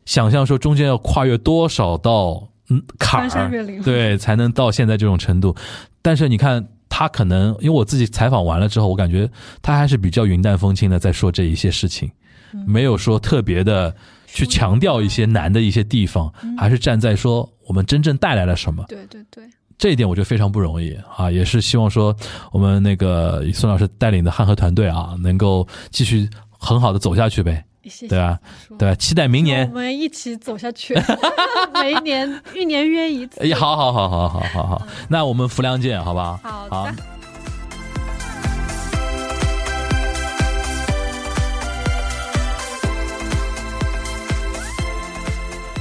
Speaker 2: 想象说中间要跨越多少道嗯坎儿，对，才能到现在这种程度。但是你看。他可能因为我自己采访完了之后，我感觉他还是比较云淡风轻的在说这一些事情，没有说特别的去强调一些难的一些地方，还是站在说我们真正带来了什么。
Speaker 3: 对对对，
Speaker 2: 这一点我觉得非常不容易啊，也是希望说我们那个以孙老师带领的汉和团队啊，能够继续很好的走下去呗。
Speaker 3: 谢谢
Speaker 2: 对吧？对啊？期待明年
Speaker 3: 我。们一起走下去，每一年一年约一次。
Speaker 2: 哎，好好好好好好好，那我们浮梁见，好不好？
Speaker 3: 好
Speaker 2: 好
Speaker 3: 的。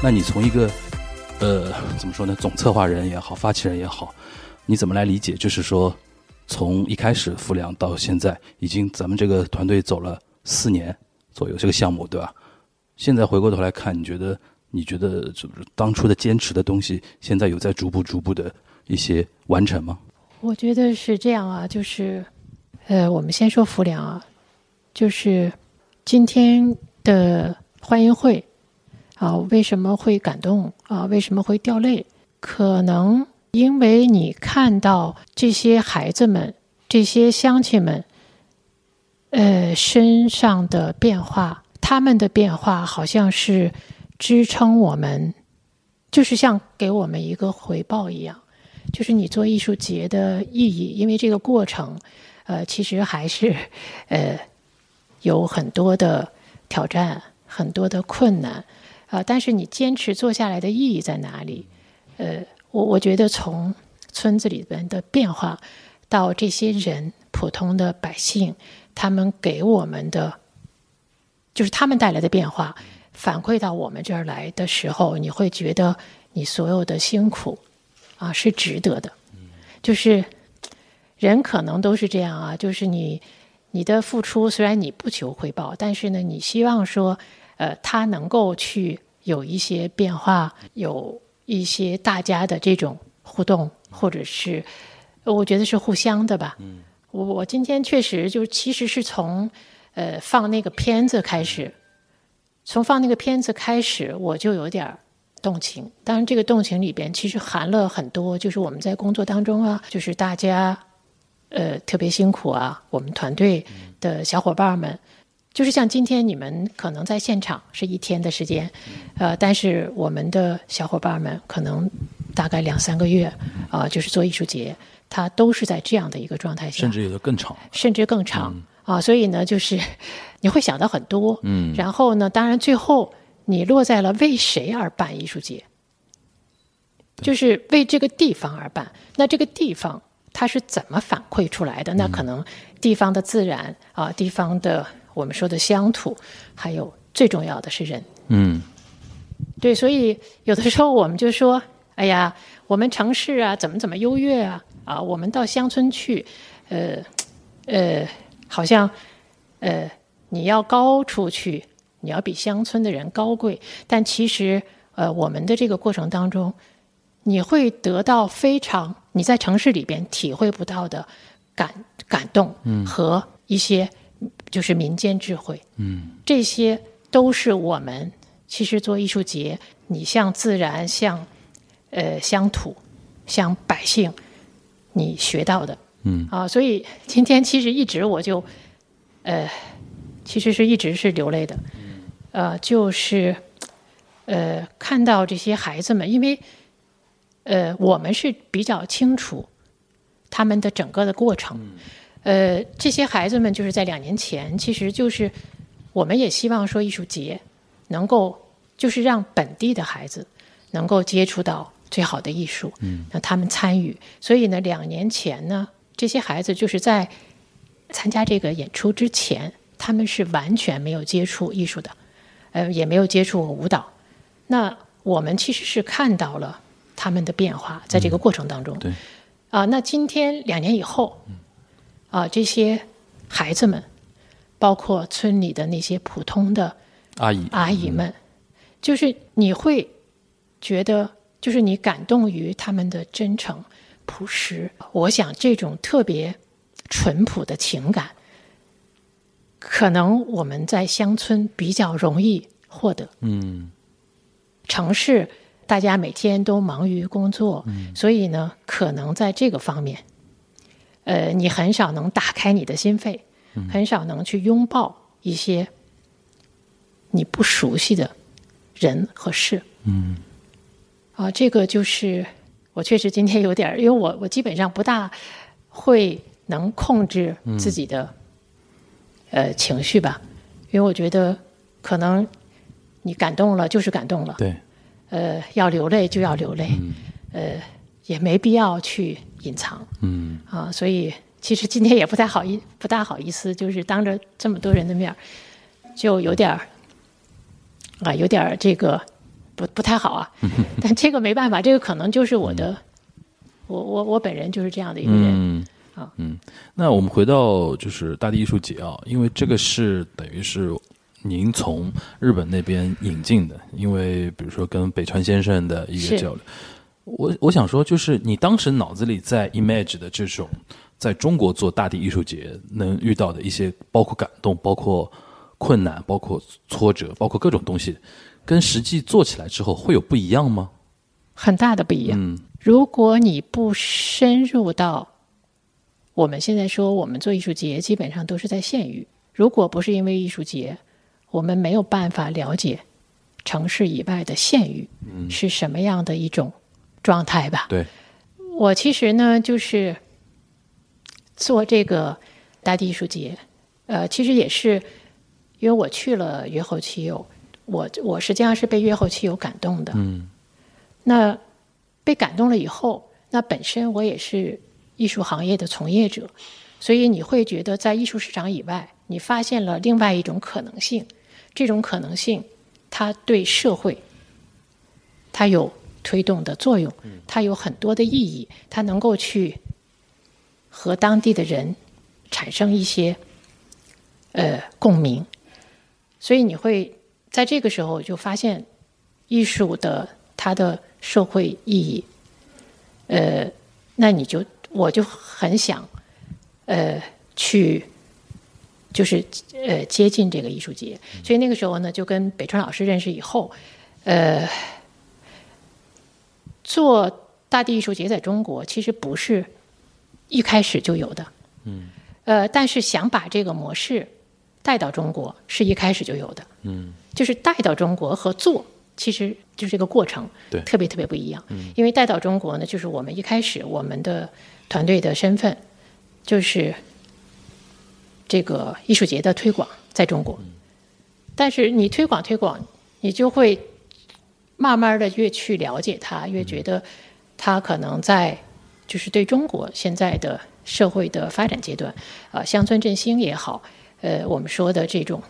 Speaker 4: 那你从一个呃怎么说呢，总策划人也好，发起人也好，你怎么来理解？就是说，从一开始浮梁到现在，已经咱们这个团队走了四年左右，这个项目对吧？现在回过头来看，你觉得你觉得就是当初的坚持的东西，现在有在逐步逐步的一些完成吗？
Speaker 5: 我觉得是这样啊，就是，呃，我们先说浮梁啊，就是今天的欢迎会啊，为什么会感动啊？为什么会掉泪？可能因为你看到这些孩子们、这些乡亲们，呃，身上的变化，他们的变化好像是支撑我们，就是像给我们一个回报一样。就是你做艺术节的意义，因为这个过程，呃，其实还是呃有很多的挑战，很多的困难，啊、但是你坚持做下来的意义在哪里？呃，我我觉得从村子里边的变化到这些人，普通的百姓，他们给我们的，就是他们带来的变化，反馈到我们这儿来的时候，你会觉得你所有的辛苦。啊，是值得的。就是人可能都是这样啊，就是你你的付出虽然你不求回报，但是呢，你希望说，呃，他能够去有一些变化，有一些大家的这种互动，或者是我觉得是互相的吧。嗯，我我今天确实就其实是从呃放那个片子开始，从放那个片子开始，我就有点儿。动情，当然这个动情里边其实含了很多，就是我们在工作当中啊，就是大家呃特别辛苦啊，我们团队的小伙伴们，就是像今天你们可能在现场是一天的时间，呃，但是我们的小伙伴们可能大概两三个月啊、就是做艺术节，他都是在这样的一个状态下，
Speaker 4: 甚至有的更长。
Speaker 5: 甚至更长、啊，所以呢，就是你会想到很多，
Speaker 4: 嗯。
Speaker 5: 然后呢，当然最后你落在了为谁而办艺术节，就是为这个地方而办。那这个地方它是怎么反馈出来的？那可能地方的自然啊，地方的我们说的乡土，还有最重要的是人。
Speaker 4: 嗯
Speaker 5: 对，所以有的时候我们就说，哎呀，我们城市啊，怎么怎么优越啊，啊，我们到乡村去，呃，呃，好像，呃，你要高出去，你要比乡村的人高贵，但其实，呃，我们的这个过程当中，你会得到非常你在城市里边体会不到的感感动和一些就是民间智慧，
Speaker 4: 嗯
Speaker 5: 这些都是我们其实做艺术节，你向自然、向呃乡土、向百姓，你学到的
Speaker 4: 嗯
Speaker 5: 啊。所以今天其实一直我就呃，其实是一直是流泪的，呃，就是呃看到这些孩子们，因为呃我们是比较清楚他们的整个的过程。呃，这些孩子们就是在两年前，其实就是我们也希望说艺术节能够就是让本地的孩子能够接触到最好的艺术，嗯，让他们参与。所以呢，两年前呢，这些孩子就是在参加这个演出之前，他们是完全没有接触艺术的，呃，也没有接触过舞蹈。那我们其实是看到了他们的变化，在这个过程当中，
Speaker 4: 对
Speaker 5: 啊，那今天两年以后，啊，这些孩子们，包括村里的那些普通的
Speaker 2: 阿姨，
Speaker 5: 阿姨们，就是你会觉得，就是你感动于他们的真诚、朴实。我想这种特别淳朴的情感，可能我们在乡村比较容易获得。
Speaker 2: 嗯
Speaker 5: 城市大家每天都忙于工作，所以呢，可能在这个方面，呃，你很少能打开你的心扉，很少能去拥抱一些你不熟悉的人和事。
Speaker 2: 嗯。
Speaker 5: 啊，这个就是我确实今天有点儿，因为我我基本上不大会能控制自己的、呃情绪吧，因为我觉得可能你感动了就是感动了，
Speaker 2: 对，
Speaker 5: 呃，要流泪就要流泪，呃，也没必要去隐藏。
Speaker 2: 嗯。
Speaker 5: 啊，所以其实今天也不太好意不大好意思，就是当着这么多人的面儿，就有点儿啊，有点儿这个不不太好啊，但这个没办法，这个可能就是我的，我我我本人就是这样的一个人，
Speaker 2: 嗯
Speaker 5: 啊。
Speaker 2: 嗯，那我们回到就是大地艺术节啊，因为这个是等于是您从日本那边引进的，因为比如说跟北川先生的一个交流，我我想说，就是你当时脑子里在 image 的这种在中国做大地艺术节能遇到的一些，包括感动，包括困难，包括挫折，包括各种东西，跟实际做起来之后会有不一样吗？
Speaker 5: 很大的不一样。
Speaker 2: 嗯
Speaker 5: 如果你不深入到我们现在说我们做艺术节，基本上都是在县域。如果不是因为艺术节，我们没有办法了解城市以外的县域是什么样的一种状态吧。
Speaker 2: 对，
Speaker 5: 我其实呢，就是做这个大地艺术节，呃，其实也是因为我去了约后七友，我我实际上是被约后七友感动的。
Speaker 2: 嗯
Speaker 5: 那被感动了以后，那本身我也是艺术行业的从业者，所以你会觉得在艺术市场以外，你发现了另外一种可能性。这种可能性，它对社会，它有推动的作用，它有很多的意义，它能够去和当地的人产生一些呃共鸣，所以你会在这个时候就发现艺术的它的社会意义，呃，那你就我就很想呃去就是呃接近这个艺术节，所以那个时候呢，就跟北川老师认识以后，呃，做大地艺术节在中国其实不是一开始就有的，嗯，呃，但是想把这个模式带到中国是一开始就有的，
Speaker 2: 嗯。
Speaker 5: 就是带到中国和做，其实就是这个过程，
Speaker 2: 对。
Speaker 5: 特别特别不一样。因为带到中国呢，就是我们一开始我们的团队的身份就是这个艺术节的推广在中国，但是你推广推广，你就会慢慢的越去了解他，越觉得他可能在就是对中国现在的社会的发展阶段，呃，乡村振兴也好，呃，我们说的这种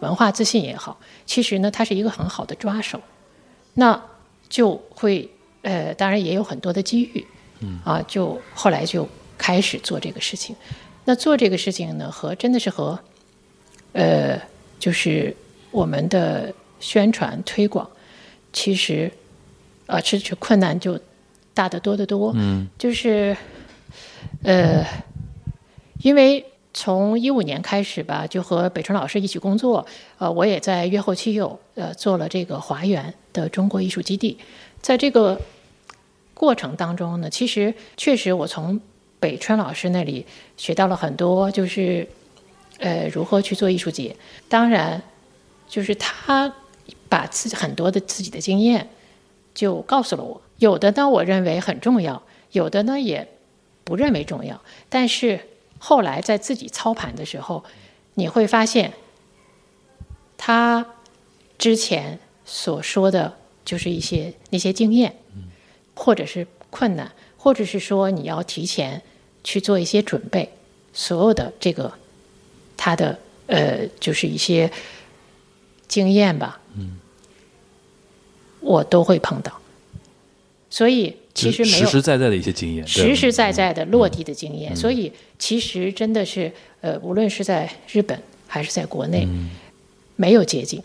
Speaker 5: 文化自信也好，其实呢，它是一个很好的抓手，那就会呃，当然也有很多的机遇，嗯啊，就后来就开始做这个事情。那做这个事情呢，和真的是和呃，就是我们的宣传推广，其实呃，是是困难就大得多得多。
Speaker 2: 嗯
Speaker 5: 就是呃，因为从一五年开始吧，就和北川老师一起工作，呃，我也在约后期友呃做了这个华园的中国艺术基地，在这个过程当中呢，其实确实我从北川老师那里学到了很多，就是呃如何去做艺术节。当然，就是他把自己很多的自己的经验就告诉了我，有的呢我认为很重要，有的呢也不认为重要。但是后来在自己操盘的时候，你会发现，他之前所说的就是一些那些经验，或者是困难，或者是说你要提前去做一些准备，所有的这个他的呃就是一些经验吧，嗯，我都会碰到，所以其实没有
Speaker 2: 实实在在的一些经验，
Speaker 5: 实实在在的落地的经验，所以其实真的是呃，无论是在日本还是在国内，没有捷径。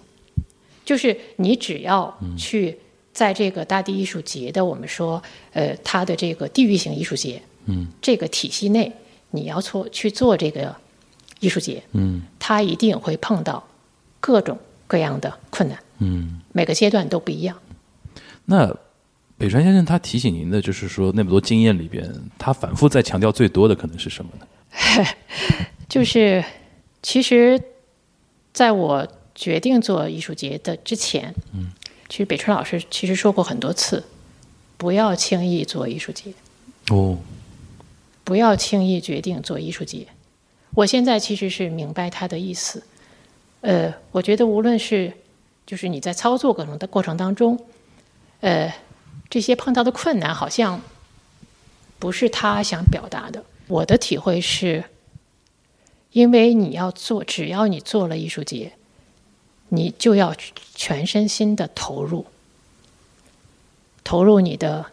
Speaker 5: 就是你只要去在这个大地艺术节的我们说，呃，它的这个地域性艺术节，
Speaker 2: 嗯，
Speaker 5: 这个体系内，你要做去做这个艺术节，
Speaker 2: 嗯。
Speaker 5: 它一定会碰到各种各样的困难，
Speaker 2: 嗯。
Speaker 5: 每个阶段都不一样。
Speaker 2: 那北川先生他提醒您的，就是说那么多经验里边，他反复在强调最多的可能是什么呢？
Speaker 5: 就是其实在我决定做艺术节的之前，嗯，其实北川老师其实说过很多次，不要轻易做艺术节，
Speaker 2: 哦，
Speaker 5: 不要轻易决定做艺术节。我现在其实是明白他的意思。呃，我觉得无论是就是你在操作过程的过程当中，呃，这些碰到的困难好像不是他想表达的。我的体会是，因为你要做，只要你做了艺术节，你就要全身心的投入，投入你的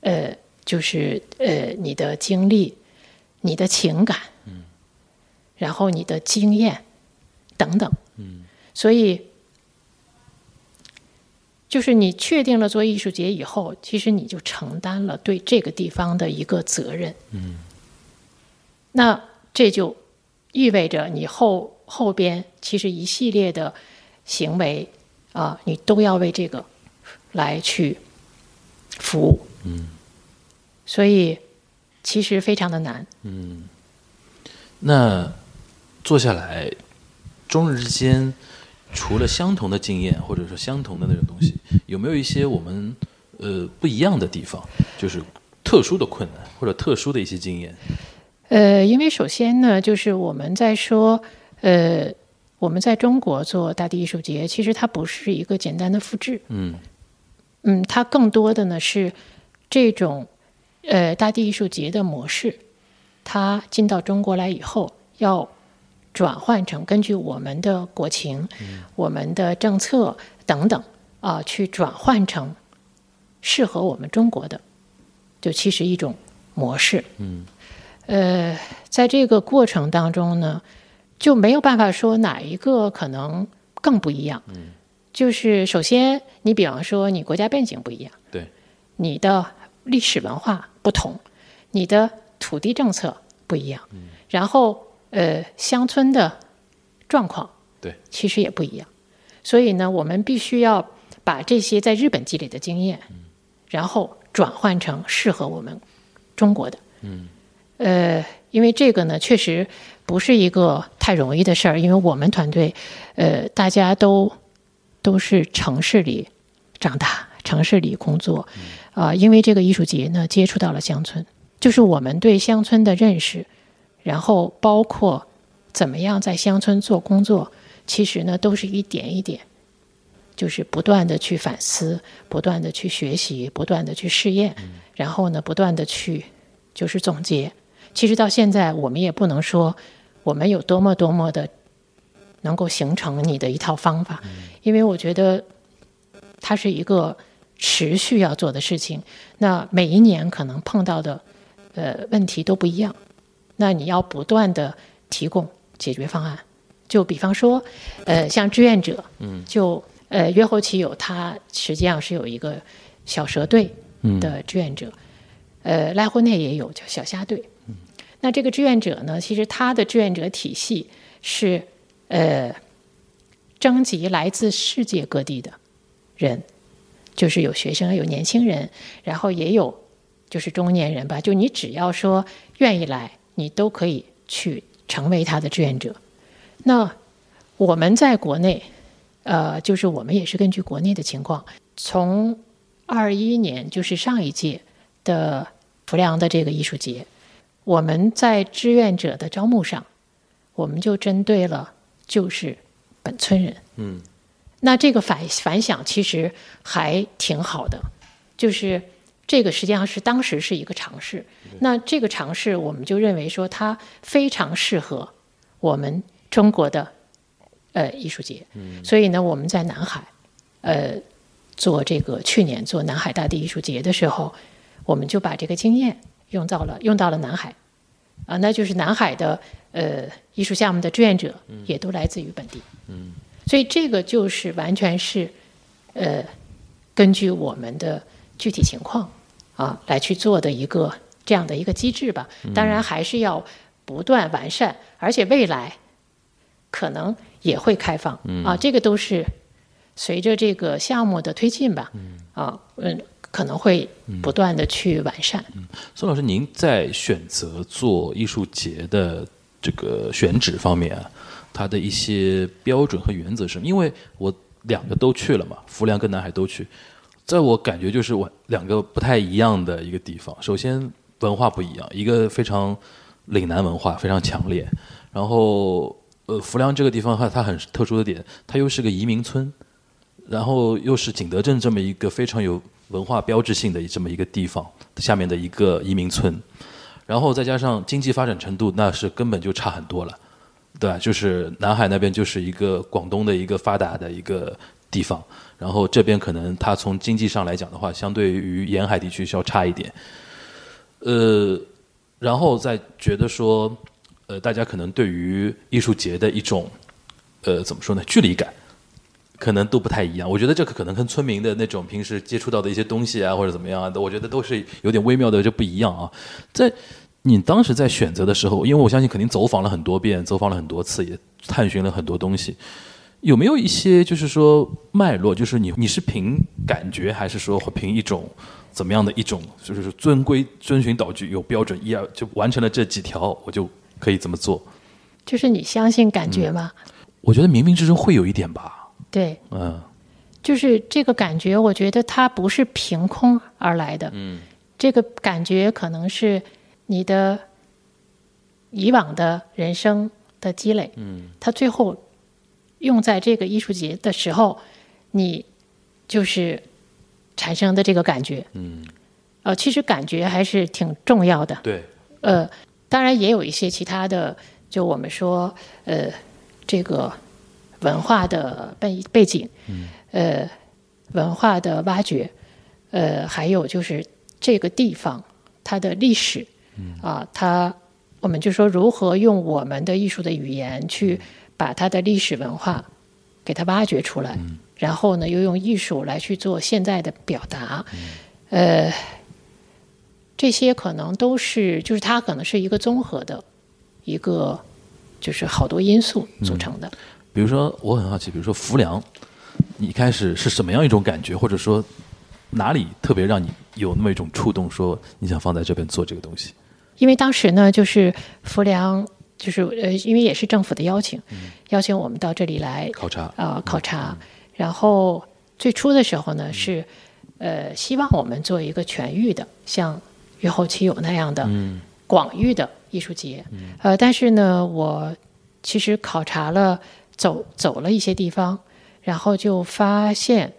Speaker 5: 呃，就是呃，你的精力、你的情感，然后你的经验等等，嗯所以就是你确定了做艺术节以后，其实你就承担了对这个地方的一个责任。嗯，那这就意味着你后后边其实一系列的行为啊，你都要为这个来去服务。嗯，所以其实非常的难。
Speaker 2: 嗯那坐下来，中日之间除了相同的经验，或者说相同的那种东西，有没有一些我们呃不一样的地方？就是特殊的困难或者特殊的一些经验？
Speaker 5: 呃，因为首先呢，就是我们在说，呃，我们在中国做大地艺术节，其实它不是一个简单的复制，
Speaker 2: 嗯
Speaker 5: 嗯，它更多的呢是这种呃大地艺术节的模式，它进到中国来以后，要转换成根据我们的国情、我们的政策等等啊、去转换成适合我们中国的，就其实一种模式。
Speaker 2: 嗯。
Speaker 5: 呃，在这个过程当中呢，就没有办法说哪一个可能更不一样。嗯，就是首先，你比方说你国家背景不一样，
Speaker 2: 对，
Speaker 5: 你的历史文化不同，你的土地政策不一样，然后呃，乡村的状况
Speaker 2: 对，
Speaker 5: 其实也不一样。所以呢，我们必须要把这些在日本积累的经验，然后转换成适合我们中国的。
Speaker 2: 嗯，
Speaker 5: 呃，因为这个呢，确实不是一个太容易的事儿，因为我们团队，呃，大家都都是城市里长大，城市里工作，啊、因为这个艺术节呢，接触到了乡村，就是我们对乡村的认识，然后包括怎么样在乡村做工作，其实呢，都是一点一点，就是不断的去反思，不断的去学习，不断的去试验，然后呢，不断的去就是总结。其实到现在，我们也不能说我们有多么多么的能够形成你的一套方法，因为我觉得它是一个持续要做的事情。那每一年可能碰到的呃问题都不一样，那你要不断的提供解决方案。就比方说，呃，像志愿者，嗯，就呃约后期有他实际上是有一个小蛇队的志愿者，呃，濑户内也有叫小虾队。那这个志愿者呢，其实他的志愿者体系是呃征集来自世界各地的人，就是有学生，有年轻人，然后也有就是中年人吧。就你只要说愿意来，你都可以去成为他的志愿者。那我们在国内，呃，就是我们也是根据国内的情况，从二一年就是上一届的浮梁的这个艺术节，我们在志愿者的招募上，我们就针对了就是本村人。
Speaker 2: 嗯，
Speaker 5: 那这个反反响其实还挺好的，就是这个实际上是当时是一个尝试。那这个尝试，我们就认为说它非常适合我们中国的呃艺术节。所以呢，我们在南海呃做这个去年做南海大地艺术节的时候，我们就把这个经验用到了用到了南海。啊，那就是南海的呃艺术项目的志愿者也都来自于本地。嗯，所以这个就是完全是呃根据我们的具体情况啊来去做的一个这样的一个机制吧。当然还是要不断完善，而且未来可能也会开放啊，这个都是随着这个项目的推进吧。啊，嗯。可能会不断的去完善。
Speaker 2: 孙老师，您在选择做艺术节的这个选址方面，啊它的一些标准和原则是？因为我两个都去了嘛，浮梁跟南海都去，在我感觉就是我两个不太一样的一个地方。首先文化不一样，一个非常岭南文化非常强烈，然后呃浮梁这个地方的话，它很特殊的点，它又是个移民村，然后又是景德镇这么一个非常有。文化标志性的这么一个地方，下面的一个移民村，然后再加上经济发展程度，那是根本就差很多了，对吧？就是南海那边就是一个广东的一个发达的一个地方，然后这边可能它从经济上来讲的话，相对于沿海地区稍差一点，呃，然后再觉得说，呃，大家可能对于艺术节的一种，呃，怎么说呢？距离感。可能都不太一样，我觉得这个可能跟村民的那种平时接触到的一些东西啊，或者怎么样啊，我觉得都是有点微妙的就不一样啊。在你当时在选择的时候，因为我相信肯定走访了很多遍，走访了很多次，也探寻了很多东西，有没有一些就是说脉络？就是你你是凭感觉，还是说凭一种怎么样的一种，就是遵规遵循导具有标准一二就完成了这几条，我就可以这么做？
Speaker 5: 就是你相信感觉吗？
Speaker 2: 我觉得冥冥之中会有一点吧。
Speaker 5: 对，嗯，就是这个感觉，我觉得它不是凭空而来的，嗯，这个感觉可能是你的以往的人生的积累，嗯，它最后用在这个艺术节的时候，你就是产生的这个感觉，嗯，呃，其实感觉还是挺重要的，
Speaker 2: 对，
Speaker 5: 呃，当然也有一些其他的，就我们说，呃，这个。文化的背背景，呃，文化的挖掘，呃，还有就是这个地方它的历史，嗯。啊，它我们就说如何用我们的艺术的语言去把它的历史文化给它挖掘出来，然后呢，又用艺术来去做现在的表达，呃，这些可能都是就是它可能是一个综合的一个就是好多因素组成的。
Speaker 2: 比如说，我很好奇，比如说浮梁，你一开始是什么样一种感觉，或者说哪里特别让你有那么一种触动，说你想放在这边做这个东西？
Speaker 5: 因为当时呢，就是浮梁，就是呃，因为也是政府的邀请，邀请我们到这里来
Speaker 2: 考察
Speaker 5: 啊，考察。然后最初的时候呢，是呃，希望我们做一个全域的，像雨后奇有那样的广域的艺术节。呃，但是呢，我其实考察了。走走了一些地方，然后就发现，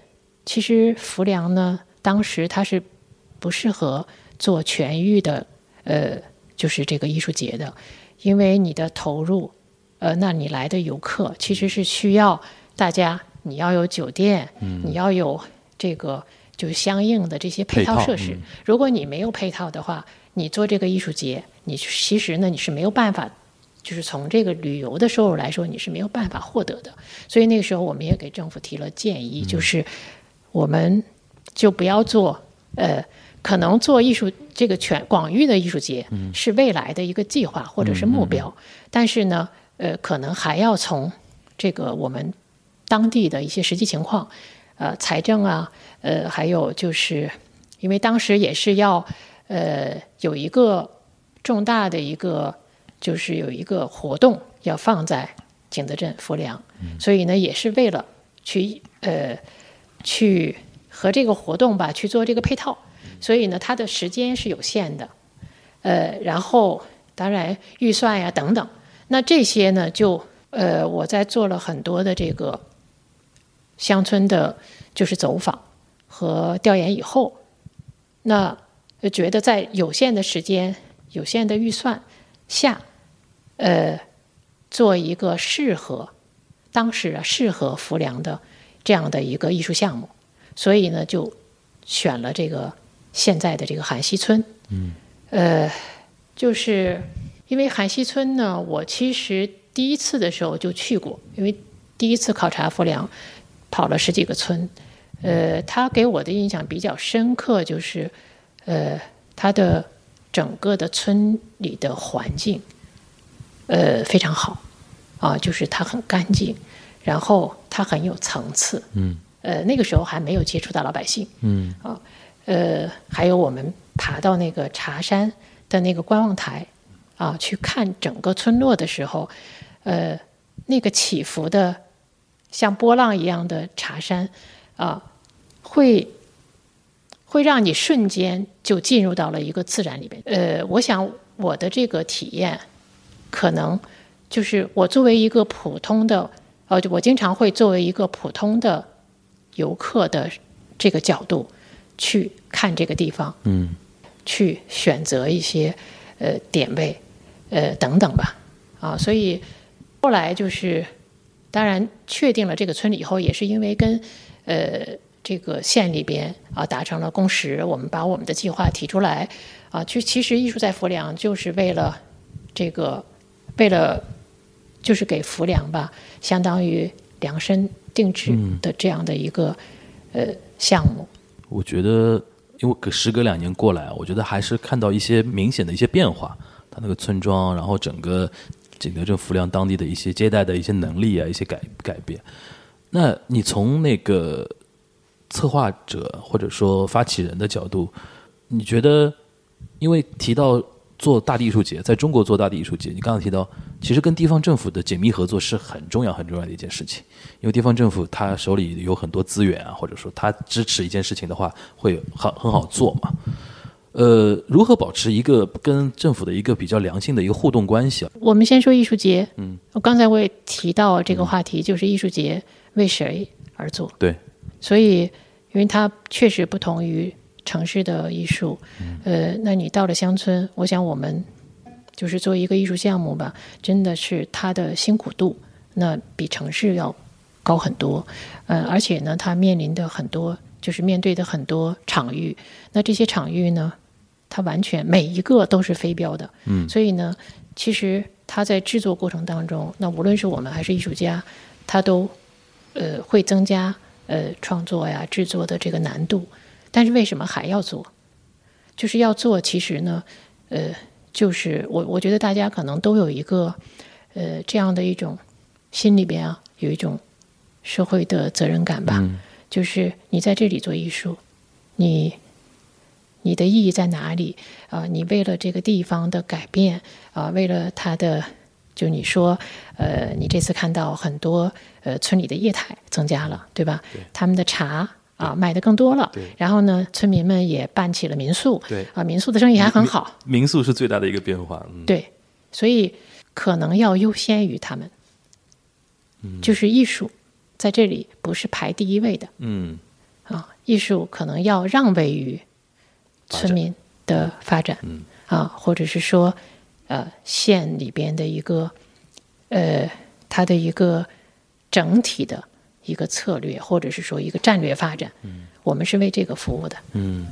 Speaker 5: 其实浮梁呢，当时它是不适合做全域的，呃，就是这个艺术节的，因为你的投入，呃，那你来的游客其实是需要大家，你要有酒店，你要有这个就相应的这些配套设施。如果你没有配套的话，你做这个艺术节，你其实呢你是没有办法。就是从这个旅游的收入来说，你是没有办法获得的。所以那个时候，我们也给政府提了建议，就是我们就不要做，呃，可能做艺术这个全广域的艺术节是未来的一个计划或者是目标，但是呢，呃，可能还要从这个我们当地的一些实际情况，呃，财政啊，呃，还有就是因为当时也是要，呃，有一个重大的一个。就是有一个活动要放在景德镇浮梁，所以呢，也是为了去呃去和这个活动吧去做这个配套，所以呢，它的时间是有限的，呃，然后当然预算呀等等，那这些呢，就呃我在做了很多的这个乡村的，就是走访和调研以后，那觉得在有限的时间、有限的预算下。呃，做一个适合当时啊适合浮梁的这样的一个艺术项目，所以呢，就选了这个现在的这个韩溪村。嗯，呃，就是因因为韩溪村呢，我其实第一次的时候就去过，因为第一次考察浮梁，跑了十几个村，呃，他给我的印象比较深刻，就是呃，他的整个的村里的环境，呃，非常好，啊，就是它很干净，然后它很有层次，
Speaker 2: 嗯，
Speaker 5: 呃，那个时候还没有接触到老百姓，
Speaker 2: 嗯。
Speaker 5: 啊，呃，还有我们爬到那个茶山的那个观望台，啊，去看整个村落的时候，呃，那个起伏的像波浪一样的茶山，啊，会会让你瞬间就进入到了一个自然里边。呃，我想我的这个体验，可能就是我作为一个普通的，呃，我经常会作为一个普通的游客的这个角度去看这个地方，
Speaker 2: 嗯。
Speaker 5: 去选择一些呃点位，呃等等吧，啊，所以后来就是，当然确定了这个村里以后，也是因为跟呃这个县里边啊达成了共识，我们把我们的计划提出来。啊，去其实艺术在浮梁就是为了这个为了就是给浮梁吧，相当于量身定制的这样的一个、呃项目。
Speaker 2: 我觉得，因为隔时隔两年过来，我觉得还是看到一些明显的一些变化。他那个村庄，然后整个景德镇浮梁当地的一些接待的一些能力啊，一些改改变。那你从那个策划者或者说发起人的角度，你觉得，因为提到做大地艺术节，在中国做大地艺术节，你刚刚提到，其实跟地方政府的紧密合作是很重要很重要的一件事情。因为地方政府他手里有很多资源啊，或者说他支持一件事情的话，会很很好做嘛。呃，如何保持一个跟政府的一个比较良性的一个互动关系啊？
Speaker 5: 我们先说艺术节，嗯，我刚才我也提到这个话题，就是艺术节为谁而做？
Speaker 2: 对，
Speaker 5: 所以，因为它确实不同于城市的艺术，呃，那你到了乡村，我想我们就是做一个艺术项目吧，真的是它的辛苦度，那比城市要高很多，呃，而且呢，它面临的很多就是面对的很多场域，那这些场域呢，它完全每一个都是非标的，嗯，所以呢，其实它在制作过程当中，那无论是我们还是艺术家，他都呃会增加呃创作呀制作的这个难度，但是为什么还要做？就是要做，其实呢，呃，就是我我觉得大家可能都有一个呃这样的一种心里边啊有一种社会的责任感吧，就是你在这里做艺术，你你的意义在哪里啊、你为了这个地方的改变啊、为了它的，就你说，呃，你这次看到很多呃村里的业态增加了，对吧？他们的茶啊买的更多了，对。然后呢，村民们也办起了民宿，
Speaker 2: 对。
Speaker 5: 啊，民宿的生意还很好，
Speaker 2: 民宿是最大的一个变化。嗯，
Speaker 5: 对，所以可能要优先于他们，就是艺术在这里不是排第一位的。
Speaker 2: 嗯。
Speaker 5: 啊，艺术可能要让位于村民的发展，啊，或者是说呃县里边的一个呃它的一个整体的一个策略，或者是说一个战略发展，我们是为这个服务的。
Speaker 2: 嗯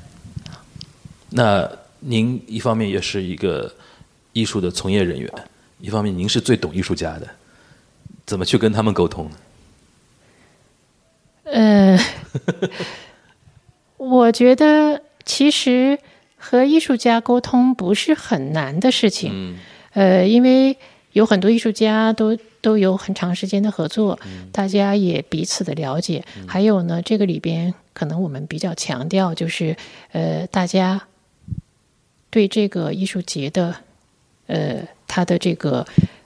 Speaker 2: 那您一方面也是一个艺术的从业人员，一方面您是最懂艺术家的，怎么去跟他们沟通呢？
Speaker 5: 呃，我觉得其实和艺术家沟通不是很难的事情。嗯呃，因为有很多艺术家都都有很长时间的合作，大家也彼此的了解。还有呢，这个里边可能我们比较强调就是，呃，大家对这个艺术节的，呃，它的这个，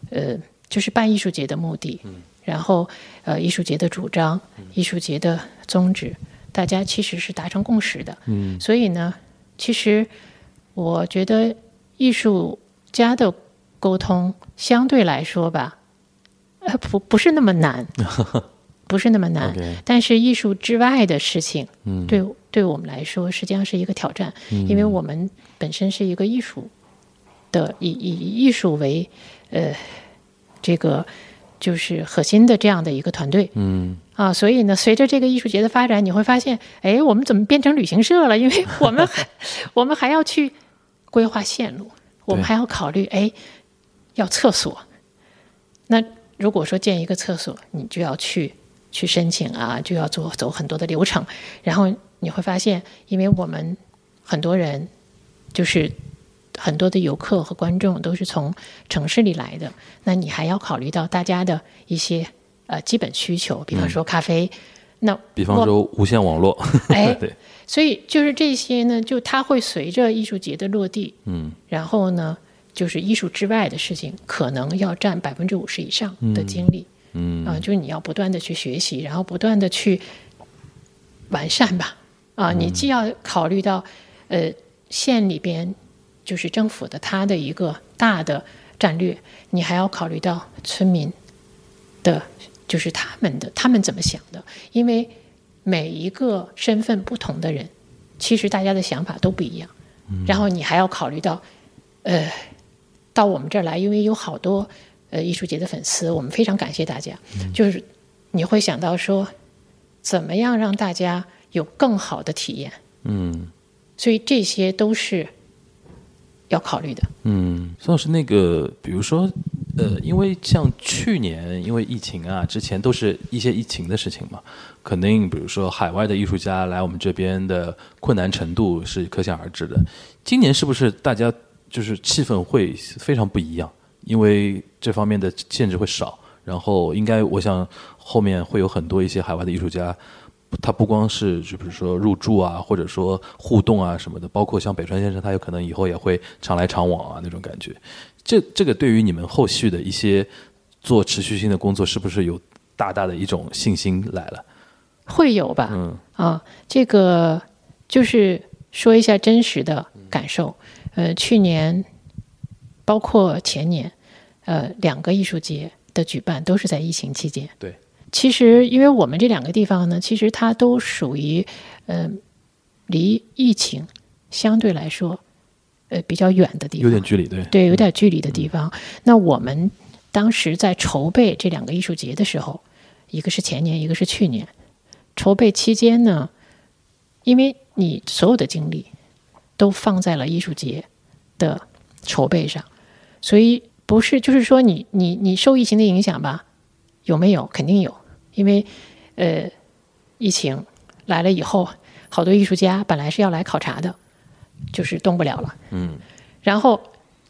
Speaker 5: 呃，就是办艺术节的目的，然后呃，艺术节的主张、艺术节的宗旨，大家其实是达成共识的。嗯，所以呢，其实我觉得艺术家的沟通相对来说吧，呃，不不是那么难，不是那么难。但是艺术之外的事情，嗯，对对我们来说实际上是一个挑战，因为我们本身是一个艺术的以以艺术为呃这个就是核心的这样的一个团队，
Speaker 2: 嗯
Speaker 5: 啊，所以呢，随着这个艺术节的发展，你会发现，哎，我们怎么变成旅行社了？因为 我们还我们还要去规划线路，我们还要考虑，哎，要厕所。那如果说建一个厕所，你就要去去申请啊，就要做走很多的流程，然后你会发现，因为我们很多人就是很多的游客和观众都是从城市里来的，那你还要考虑到大家的一些呃基本需求，比方说咖啡。那
Speaker 2: 比方说无线网络，
Speaker 5: 哎，
Speaker 2: 对，
Speaker 5: 所以就是这些呢，就它会随着艺术节的落地，
Speaker 2: 嗯，
Speaker 5: 然后呢，就是艺术之外的事情，可能要占百分之五十以上的精力，
Speaker 2: 嗯
Speaker 5: 啊，就是你要不断的去学习，然后不断的去完善吧，啊，你既要考虑到呃县里边就是政府的它的一个大的战略，你还要考虑到村民的。就是他们的，他们怎么想的？因为每一个身份不同的人，其实大家的想法都不一样。然后你还要考虑到，呃，到我们这儿来，因为有好多呃艺术节的粉丝，我们非常感谢大家。就是你会想到说，怎么样让大家有更好的体验？
Speaker 2: 嗯
Speaker 5: 所以这些都是要考虑的。
Speaker 2: 嗯，孙老师，那个比如说，呃，因为像去年因为疫情啊，之前都是一些疫情的事情嘛，肯定比如说海外的艺术家来我们这边的困难程度是可想而知的。今年是不是大家就是气氛会非常不一样？因为这方面的限制会少，然后应该我想后面会有很多一些海外的艺术家。他不光是就比如说入驻啊，或者说互动啊什么的，包括像北川先生，他有可能以后也会常来常往啊那种感觉。这这个对于你们后续的一些做持续性的工作，是不是有大大的一种信心来了？
Speaker 5: 会有吧？
Speaker 2: 嗯
Speaker 5: 啊，这个就是说一下真实的感受。呃，去年包括前年，呃，两个艺术节的举办都是在疫情期间。
Speaker 2: 对，
Speaker 5: 其实因为我们这两个地方呢，其实它都属于呃离疫情相对来说呃比较远的地方，
Speaker 2: 有点距离，对，
Speaker 5: 对，有点距离的地方。那我们当时在筹备这两个艺术节的时候，一个是前年，一个是去年。筹备期间呢，因为你所有的精力都放在了艺术节的筹备上，所以不是就是说你你你受疫情的影响吧？有没有？肯定有，因为呃，疫情来了以后，好多艺术家本来是要来考察的，就是动不了了。
Speaker 2: 嗯
Speaker 5: 然后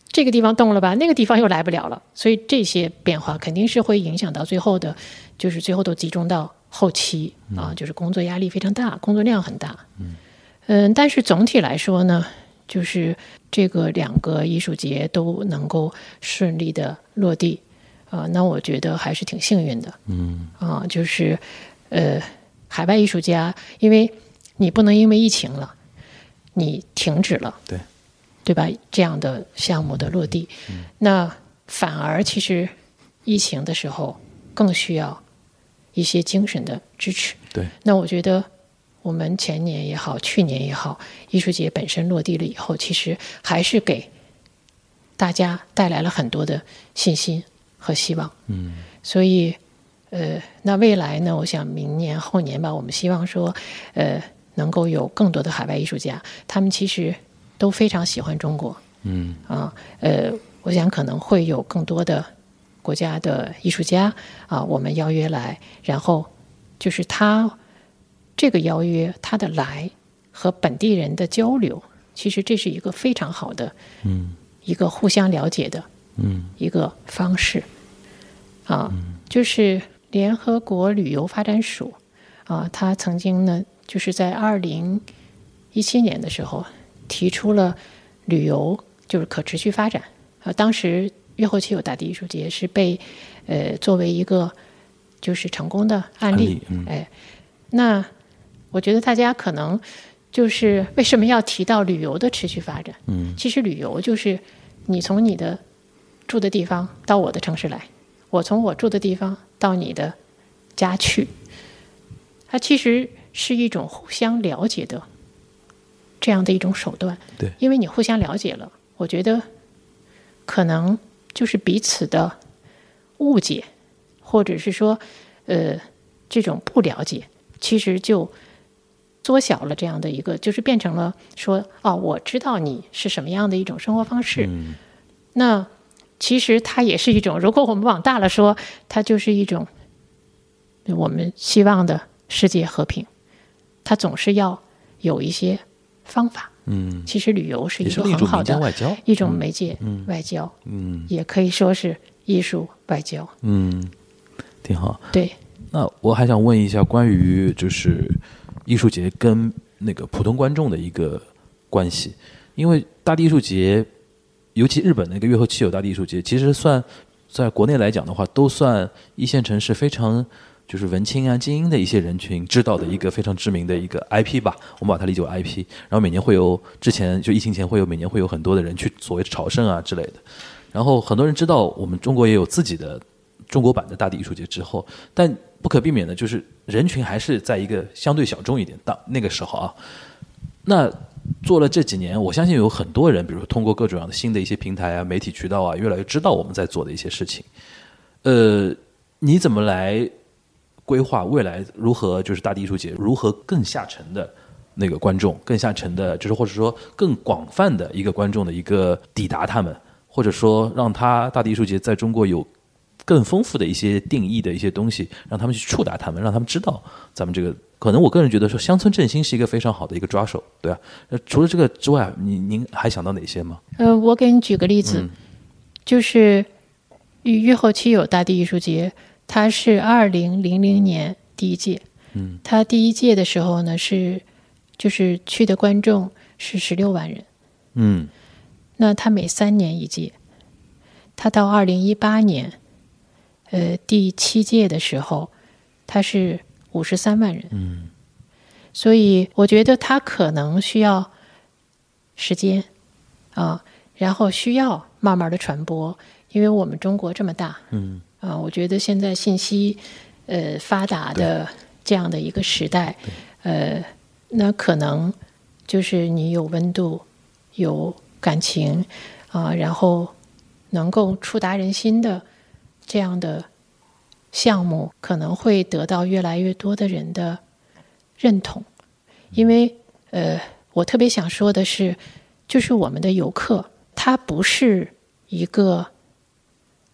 Speaker 5: 这个地方动了吧，那个地方又来不了了，所以这些变化肯定是会影响到最后的，就是最后都集中到后期啊，就是工作压力非常大，工作量很大。嗯但是总体来说呢，就是这个两个艺术节都能够顺利的落地啊，那我觉得还是挺幸运的。
Speaker 2: 嗯
Speaker 5: 啊，就是呃，海外艺术家，因为你不能因为疫情了，你停止了，
Speaker 2: 对
Speaker 5: 对吧？这样的项目的落地，那反而其实疫情的时候更需要一些精神的支持。
Speaker 2: 对，
Speaker 5: 那我觉得我们前年也好，去年也好，艺术节本身落地了以后，其实还是给大家带来了很多的信心和希望。
Speaker 2: 嗯
Speaker 5: 所以，呃，那未来呢？我想明年后年吧，我们希望说，呃，能够有更多的海外艺术家，他们其实都非常喜欢中国
Speaker 2: 嗯
Speaker 5: 啊。呃，我想可能会有更多的国家的艺术家啊，我们邀约来，然后就是他这个邀约他的来和本地人的交流，其实这是一个非常好的
Speaker 2: 嗯
Speaker 5: 一个互相了解的
Speaker 2: 嗯
Speaker 5: 一个方式。啊，就是联合国旅游发展署啊，它曾经呢，就是在二零一七年的时候提出了旅游就是可持续发展。啊，当时越后期有大地艺术节是被呃作为一个就是成功的案例。
Speaker 2: 案例，嗯。
Speaker 5: 哎，那我觉得大家可能就是为什么要提到旅游的持续发展？
Speaker 2: 嗯
Speaker 5: 其实旅游就是你从你的住的地方到我的城市来，我从我住的地方到你的家去，它其实是一种互相了解的这样的一种手段。
Speaker 2: 对
Speaker 5: 因为你互相了解了，我觉得可能就是彼此的误解，或者是说呃这种不了解，其实就缩小了这样的一个，就是变成了说哦，我知道你是什么样的一种生活方式。
Speaker 2: 嗯
Speaker 5: 那其实它也是一种，如果我们往大了说，它就是一种我们希望的世界和平。它总是要有一些方法。
Speaker 2: 嗯，
Speaker 5: 其实旅游是一个很好的
Speaker 2: 外交。
Speaker 5: 一种媒介，外交，
Speaker 2: 嗯
Speaker 5: 也可以说是艺术外交。
Speaker 2: 嗯，挺好。
Speaker 5: 对，
Speaker 2: 那我还想问一下关于就是艺术节跟那个普通观众的一个关系，因为大地艺术节，尤其日本那个月后汽油大地艺术节，其实算在国内来讲的话，都算一线城市非常就是文青啊、精英的一些人群知道的一个非常知名的一个 IP 吧，我们把它理解为 IP。然后每年会有之前就疫情前会有每年会有很多的人去所谓的朝圣啊之类的，然后很多人知道我们中国也有自己的中国版的大地艺术节之后，但不可避免的就是人群还是在一个相对小众一点。当那个时候啊，那做了这几年，我相信有很多人，比如说通过各种样的新的一些平台啊、媒体渠道啊，越来越知道我们在做的一些事情。呃，你怎么来规划未来如何就是大地艺术节如何更下沉的那个观众，更下沉的，就是或者说更广泛的一个观众的一个抵达他们，或者说让他大地艺术节在中国有更丰富的一些定义的一些东西，让他们去触达他们，让他们知道咱们这个。可能我个人觉得说乡村振兴是一个非常好的一个抓手，对吧、呃，除了这个之外，您您还想到哪些吗？
Speaker 5: 呃，我给你举个例子，就是与越后期有大地艺术节，它是二零零零年第一届，
Speaker 2: 嗯，
Speaker 5: 它第一届的时候呢是就是去的观众是十六万人，
Speaker 2: 嗯
Speaker 5: 那它每三年一届，它到二零一八年，呃第七届的时候，他是五十三万人，
Speaker 2: 嗯。
Speaker 5: 所以我觉得他可能需要时间啊，然后需要慢慢的传播，因为我们中国这么大
Speaker 2: 嗯。
Speaker 5: 啊，我觉得现在信息呃发达的这样的一个时代，呃，那可能就是你有温度、有感情啊，然后能够触达人心的这样的项目，可能会得到越来越多的人的认同，因为呃，我特别想说的是，就是我们的游客，他不是一个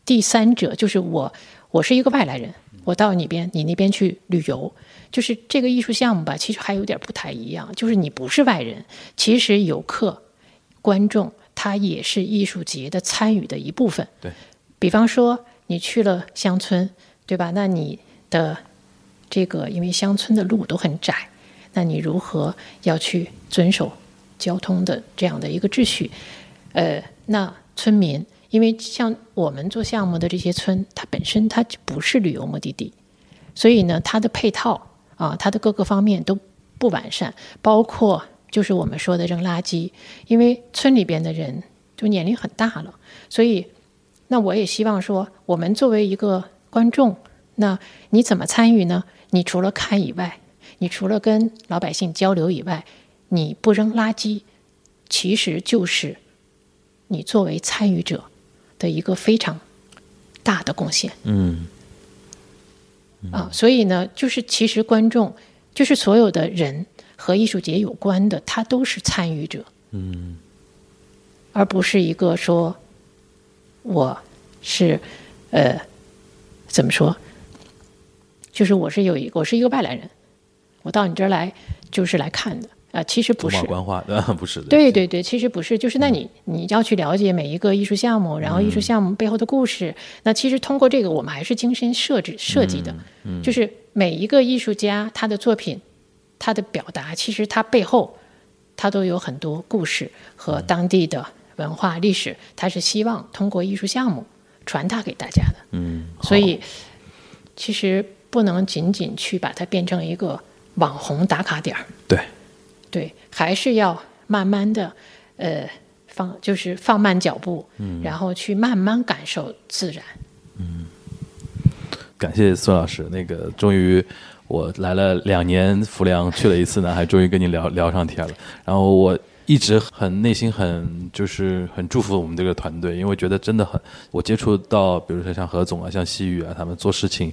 Speaker 5: 第三者，就是我，我是一个外来人，我到你边，你那边去旅游，就是这个艺术项目吧，其实还有点不太一样，就是你不是外人，其实游客、观众他也是艺术节的参与的一部分。
Speaker 2: 对，
Speaker 5: 比方说你去了乡村，对吧？那你的这个，因为乡村的路都很窄，那你如何要去遵守交通的这样的一个秩序？呃，那村民，因为像我们做项目的这些村，它本身它就不是旅游目的地，所以呢，它的配套啊，它的各个方面都不完善，包括就是我们说的扔垃圾，因为村里边的人就年龄很大了，所以那我也希望说，我们作为一个观众，那你怎么参与呢？你除了看以外，你除了跟老百姓交流以外，你不扔垃圾，其实就是你作为参与者的一个非常大的贡献。
Speaker 2: 嗯
Speaker 5: 啊，所以呢，就是其实观众，就是所有的人和艺术节有关的，他都是参与者，
Speaker 2: 嗯
Speaker 5: 而不是一个说我是呃怎么说，就是我是有一我是一个外来人，我到你这儿来就是来看的。啊、其实不是。对对对，其实不是，就是那你你要去了解每一个艺术项目，然后艺术项目背后的故事。那其实通过这个，我们还是精心设置设计的，就是每一个艺术家他的作品，他的表达，其实他背后他都有很多故事和当地的文化历史，他是希望通过艺术项目传达给大家的。
Speaker 2: 嗯，
Speaker 5: 所以其实不能仅仅去把它变成一个网红打卡点儿。
Speaker 2: 对，
Speaker 5: 对，还是要慢慢的，呃，放就是放慢脚步，嗯，然后去慢慢感受自然。
Speaker 2: 嗯感谢孙老师，那个终于我来了两年浮梁，去了一次南海，终于跟你聊聊上天了。然后我一直很内心很就是很祝福我们这个团队，因为觉得真的很，我接触到比如说像何总啊、像西域啊，他们做事情。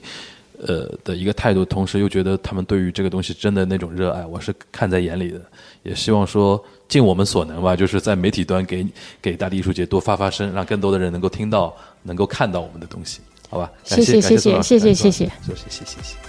Speaker 2: 呃的一个态度，同时又觉得他们对于这个东西真的那种热爱，我是看在眼里的。也希望说尽我们所能吧，就是在媒体端给给大地艺术节多发发声，让更多的人能够听到、能够看到我们的东西，好吧？
Speaker 5: 谢谢谢谢谢谢谢谢，
Speaker 2: 谢谢谢谢谢。